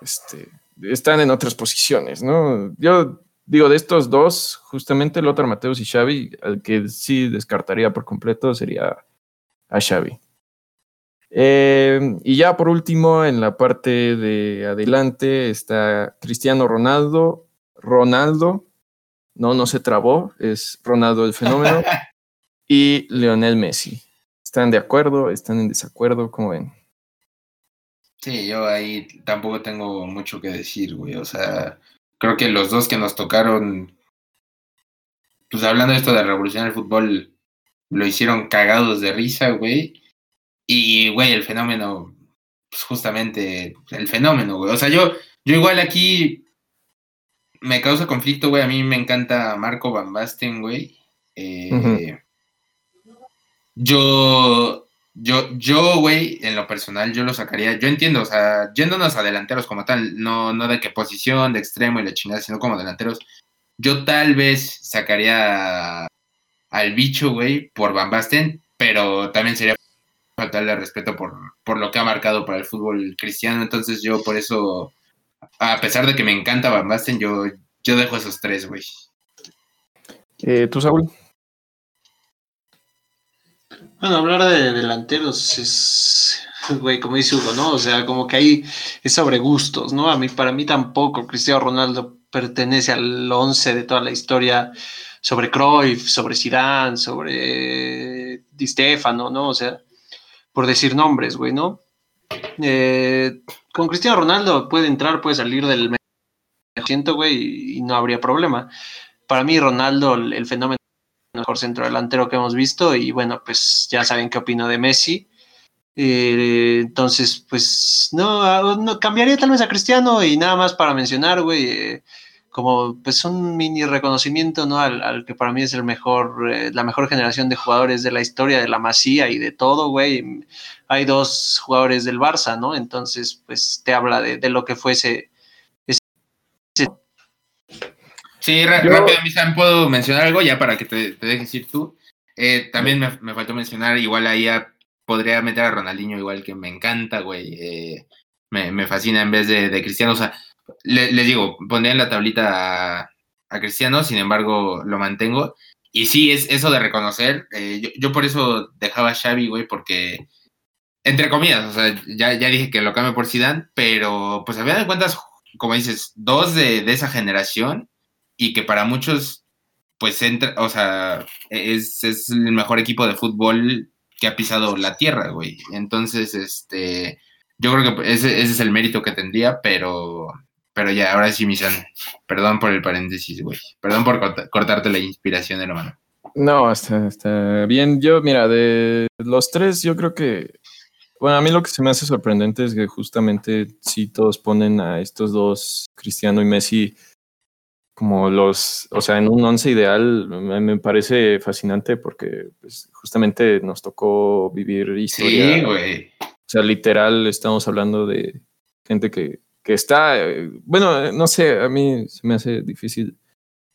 este, están en otras posiciones, ¿no? Yo digo, de estos dos, justamente Lothar Mateus y Xavi, al que sí descartaría por completo sería a Xavi. Eh, y ya por último, en la parte de adelante está Cristiano Ronaldo. Ronaldo, no, no se trabó, es Ronaldo el fenómeno. y Lionel Messi. ¿Están de acuerdo? ¿Están en desacuerdo? ¿Cómo ven? Sí, yo ahí tampoco tengo mucho que decir, güey. O sea, creo que los dos que nos tocaron, pues hablando de esto de revolucionar el fútbol, lo hicieron cagados de risa, güey. Y, güey, el fenómeno, pues justamente el fenómeno, güey. O sea, yo, yo igual aquí me causa conflicto, güey. A mí me encanta Marco Van Basten, güey. Eh, uh -huh. Yo yo, yo, güey, en lo personal, yo lo sacaría. Yo entiendo, o sea, yéndonos a delanteros como tal, no, no de qué posición, de extremo y la chingada, sino como delanteros. Yo tal vez sacaría al bicho, güey, por Van Basten, pero también sería faltarle respeto por, por lo que ha marcado para el fútbol cristiano. Entonces, yo por eso, a pesar de que me encanta Van Basten, yo, yo dejo esos tres, güey. Eh, ¿Tú, Saúl? Bueno, hablar de delanteros es, güey, como dice Hugo, ¿no? O sea, como que ahí es sobre gustos, ¿no? A mí, para mí tampoco Cristiano Ronaldo pertenece al once de toda la historia sobre Cruyff, sobre Zidane, sobre Di Stefano, ¿no? O sea, por decir nombres, güey, ¿no? Eh, con Cristiano Ronaldo puede entrar, puede salir del siento, güey, y no habría problema. Para mí, Ronaldo, el, el fenómeno mejor centro delantero que hemos visto y bueno, pues ya saben qué opino de Messi. Eh, entonces, pues no, no, cambiaría tal vez a Cristiano y nada más para mencionar, güey, eh, como pues un mini reconocimiento, ¿no? Al, que para mí es el mejor, eh, la mejor generación de jugadores de la historia de la Masía y de todo, güey. Hay dos jugadores del Barça, ¿no? Entonces, pues te habla de, de lo que fuese ese, Sí, Yo, rápido, Misan, puedo mencionar algo ya para que te, te dejes ir tú. Eh, también me, me, faltó mencionar, igual ahí a, podría meter a Ronaldinho, igual que me encanta, güey. Eh, me, me, fascina en vez de, de Cristiano. O sea, les le digo, pondría en la tablita a, a, Cristiano, sin embargo, lo mantengo. Y sí, es eso de reconocer. Eh, yo, yo, por eso dejaba a Xavi, güey, porque, entre comillas, o sea, ya, ya dije que lo cambio por Zidane, pero pues a final de cuentas como dices, dos de, de esa generación y que para muchos, pues entra, o sea, es, es el mejor equipo de fútbol que ha pisado la tierra, güey. Entonces, este, yo creo que ese, ese es el mérito que tendría, pero, pero ya, ahora sí, Misan, perdón por el paréntesis, güey. Perdón por cortarte la inspiración, hermano. No, está, está bien. Yo, mira, de los tres, yo creo que, bueno, a mí lo que se me hace sorprendente es que justamente sí todos ponen a estos dos, Cristiano y Messi, como los, o sea, en un once ideal me, parece fascinante porque pues, justamente nos tocó vivir historia. Sí, güey. O sea, literal estamos hablando de gente que, que está, eh, bueno, no sé, a mí se me hace difícil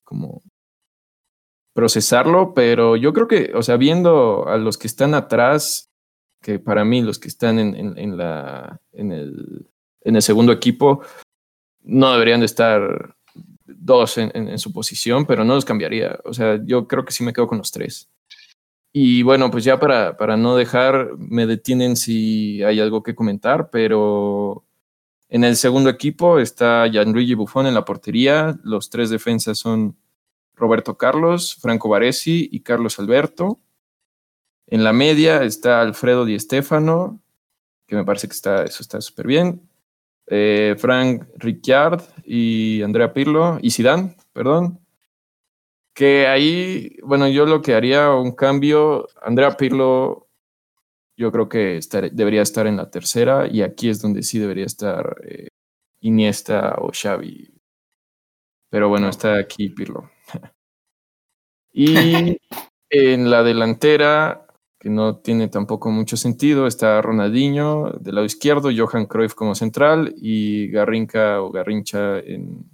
como procesarlo, pero yo creo que, o sea, viendo a los que están atrás, que para mí los que están en, en, en la, en, el, en el segundo equipo, no deberían de estar dos en, su posición, pero no los cambiaría. O sea, yo creo que sí me quedo con los tres. Y bueno, pues ya para, para no dejar, me detienen si hay algo que comentar, pero en el segundo equipo está Gianluigi Buffon en la portería. Los tres defensas son Roberto Carlos, Franco Baresi y Carlos Alberto. En la media está Alfredo Di Stefano, que me parece que está, eso está súper bien. Eh, Frank Ricciard y Andrea Pirlo y Zidane, perdón. Que ahí, bueno, yo lo que haría un cambio, Andrea Pirlo, yo creo que debería estar en la tercera y aquí es donde sí debería estar eh, Iniesta o Xavi. Pero bueno, está aquí Pirlo. y en la delantera, que no tiene tampoco mucho sentido. Está Ronaldinho del lado izquierdo, Johan Cruyff como central y Garrinca o Garrincha en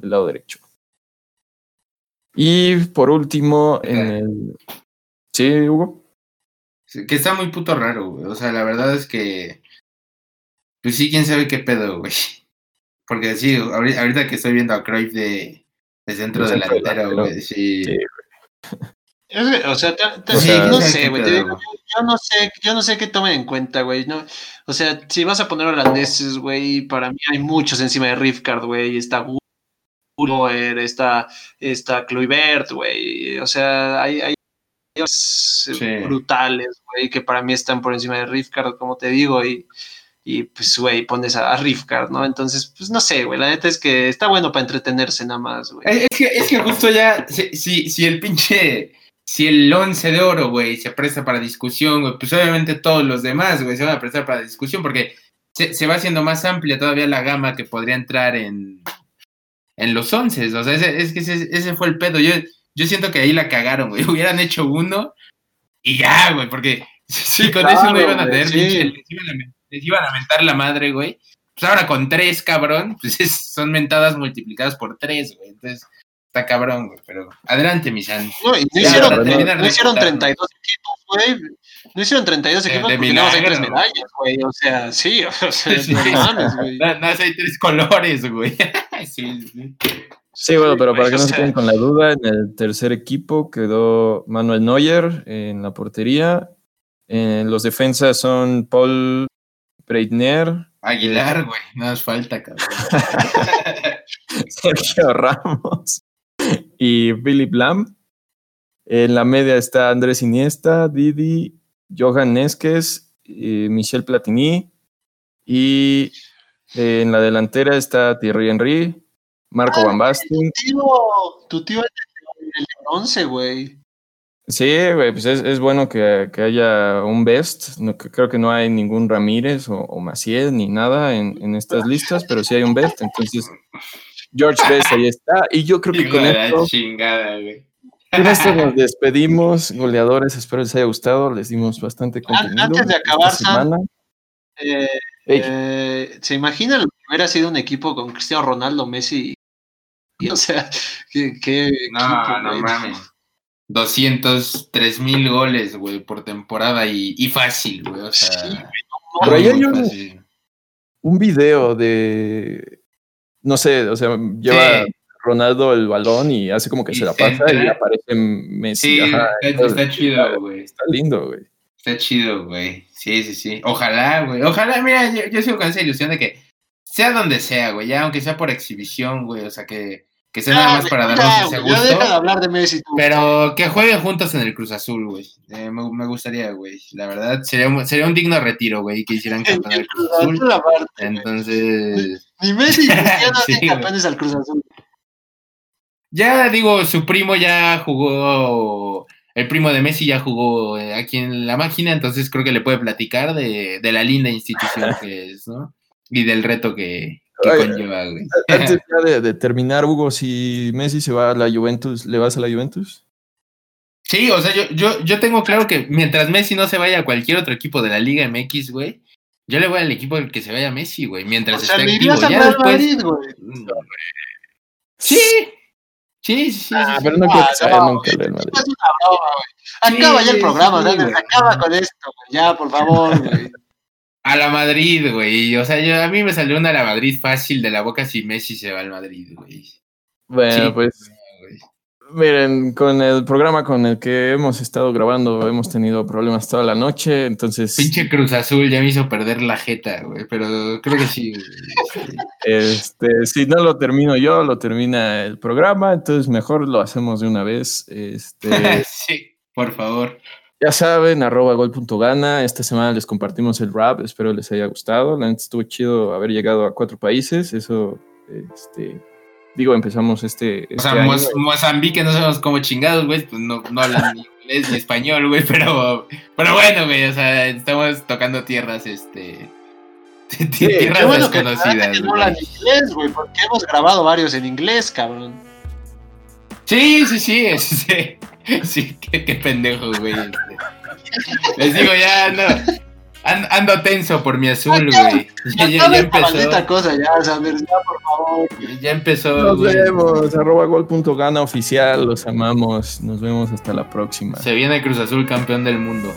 el lado derecho. Y por último, en el... Sí, Hugo. Que está muy puto raro, güey. O sea, la verdad es que... Pues sí, quién sabe qué pedo, güey. Porque sí, ahorita que estoy viendo a Cruyff de, de centro delantero, güey, sí. sí o sea, no sé, güey. Yo, no sé, yo no sé qué tomen en cuenta, güey. No, o sea, si vas a poner holandeses, güey, para mí hay muchos encima de Rifkard, güey. Está Guller, está, está Kluivert, güey. O sea, hay, hay brutales, güey, que para mí están por encima de Rifkard, como te digo, y, y pues, güey, pones a, a Rifkard, ¿no? Entonces, pues no sé, güey, la neta es que está bueno para entretenerse nada más, güey. Es que, es que justo ya, si, si el pinche si el once de oro, güey, se presta para discusión, güey, pues obviamente todos los demás, güey, se van a prestar para discusión porque se, va haciendo más amplia todavía la gama que podría entrar en, en los once. O sea, es que ese, fue el pedo. Yo, yo siento que ahí la cagaron, güey. Hubieran hecho uno y ya, güey, porque si con eso no iban a tener, les, iban a, mentar la madre, güey. Pues ahora con tres, cabrón, pues son mentadas multiplicadas por tres, güey. Entonces, está cabrón, güey, pero adelante, Misan. No, no, hicieron, no, hicieron 32 equipos, güey. No hicieron 32 equipos porque no hay tres medallas, güey. O sea, sí, o sea, sí, no mames, güey. No, hay tres colores, güey. sí, sí. Sí, bueno, pero para que no se queden con la duda, en el tercer equipo quedó Manuel Neuer en la portería. En los defensas son Paul Breitner. Aguilar, güey, no hace falta, cabrón. Sergio Ramos y Philip Lam. En la media está Andrés Iniesta, Didi, Johan Nesques, Michel Platini. Y en la delantera está Thierry Henry, Marco Van Basten. Tu tío, es el 11, güey. Sí, güey, pues es, bueno que, haya un best. No, creo que no hay ningún Ramírez o, o Maciel ni nada en, en, estas listas, pero sí hay un best. Entonces, George Best ahí está. Y yo creo que con esto. Chingada, güey. Con esto nos despedimos, goleadores. Espero les haya gustado. Les dimos bastante contenido. Antes de acabar, eh, eh, ¿se imaginan lo que hubiera sido un equipo con Cristiano Ronaldo, Messi? Y, o sea, que. no, no mames. 203 mil goles, güey, por temporada y, y fácil, güey. O sea, sí, Pero ahí hay un, un video de no sé, o sea, lleva Ronaldo el balón y hace como que se la pasa y aparece Messi. Sí, está, chido, güey. Está lindo, güey. Está chido, güey. Sí, sí, sí. Ojalá, güey. Ojalá, mira, yo, sigo con esa ilusión de que sea donde sea, güey, ya aunque sea por exhibición, güey, o sea que, que sea nada más para darnos ese gusto. deja de hablar de Messi, Pero que jueguen juntos en el Cruz Azul, güey. Eh, me, gustaría, güey. La verdad, sería, un, sería un digno retiro, güey, que hicieran campeón del Cruz Azul. Entonces. Ni Messi ni Cristiano hacen campeones al Cruz Azul. Ya digo, su primo ya jugó el primo de Messi ya jugó eh, aquí en la máquina, entonces creo que le puede platicar de, la linda institución que es, ¿no? Y del reto que, conlleva, güey. Antes de, terminar, Hugo, si Messi se va a la Juventus, ¿le vas a la Juventus? Sí, o sea, yo, yo, yo tengo claro que mientras Messi no se vaya a cualquier otro equipo de la Liga MX, güey, yo le voy al equipo al que se vaya Messi, güey, mientras esté activo. Ya después... güey. Sí, Sí, sí, sí. Ah, pero no quiero que se nunca el Madrid. Es una broma, güey. Acaba ya el programa, sí, acaba con esto, güey. Ya, por favor, güey. A la Madrid, güey. O sea, yo, a mí me salió una a la Madrid fácil de la boca si Messi se va al Madrid, güey. Bueno, pues Miren, con el programa con el que hemos estado grabando hemos tenido problemas toda la noche, entonces... Pinche Cruz Azul ya me hizo perder la jeta, güey, pero creo que sí. Este, si no lo termino yo, lo termina el programa, entonces mejor lo hacemos de una vez. Este, sí, por favor. Ya saben, arroba gol.gana. Esta semana les compartimos el rap, espero les haya gustado. La estuvo chido haber llegado a cuatro países, eso... Este, Digo, empezamos este. o este sea, Mozambique no sabemos cómo chingados, güey, pues no, no hablan ni inglés ni español, güey, pero, pero bueno, güey, o sea, estamos tocando tierras, este. tierras bueno desconocidas. No hablan inglés, güey, porque hemos grabado varios en inglés, cabrón. Sí, sí, sí, sí, sí, qué, qué pendejo, güey. Este. Les digo, ya, no. Ando tenso por mi azul, güey. Ya, ya, ya, empezó. cosa, ya, o sea, por favor. Ya empezó. Nos vemos, arroba gol.gana oficial, los amamos. Nos vemos hasta la próxima. Se viene Cruz Azul campeón del mundo.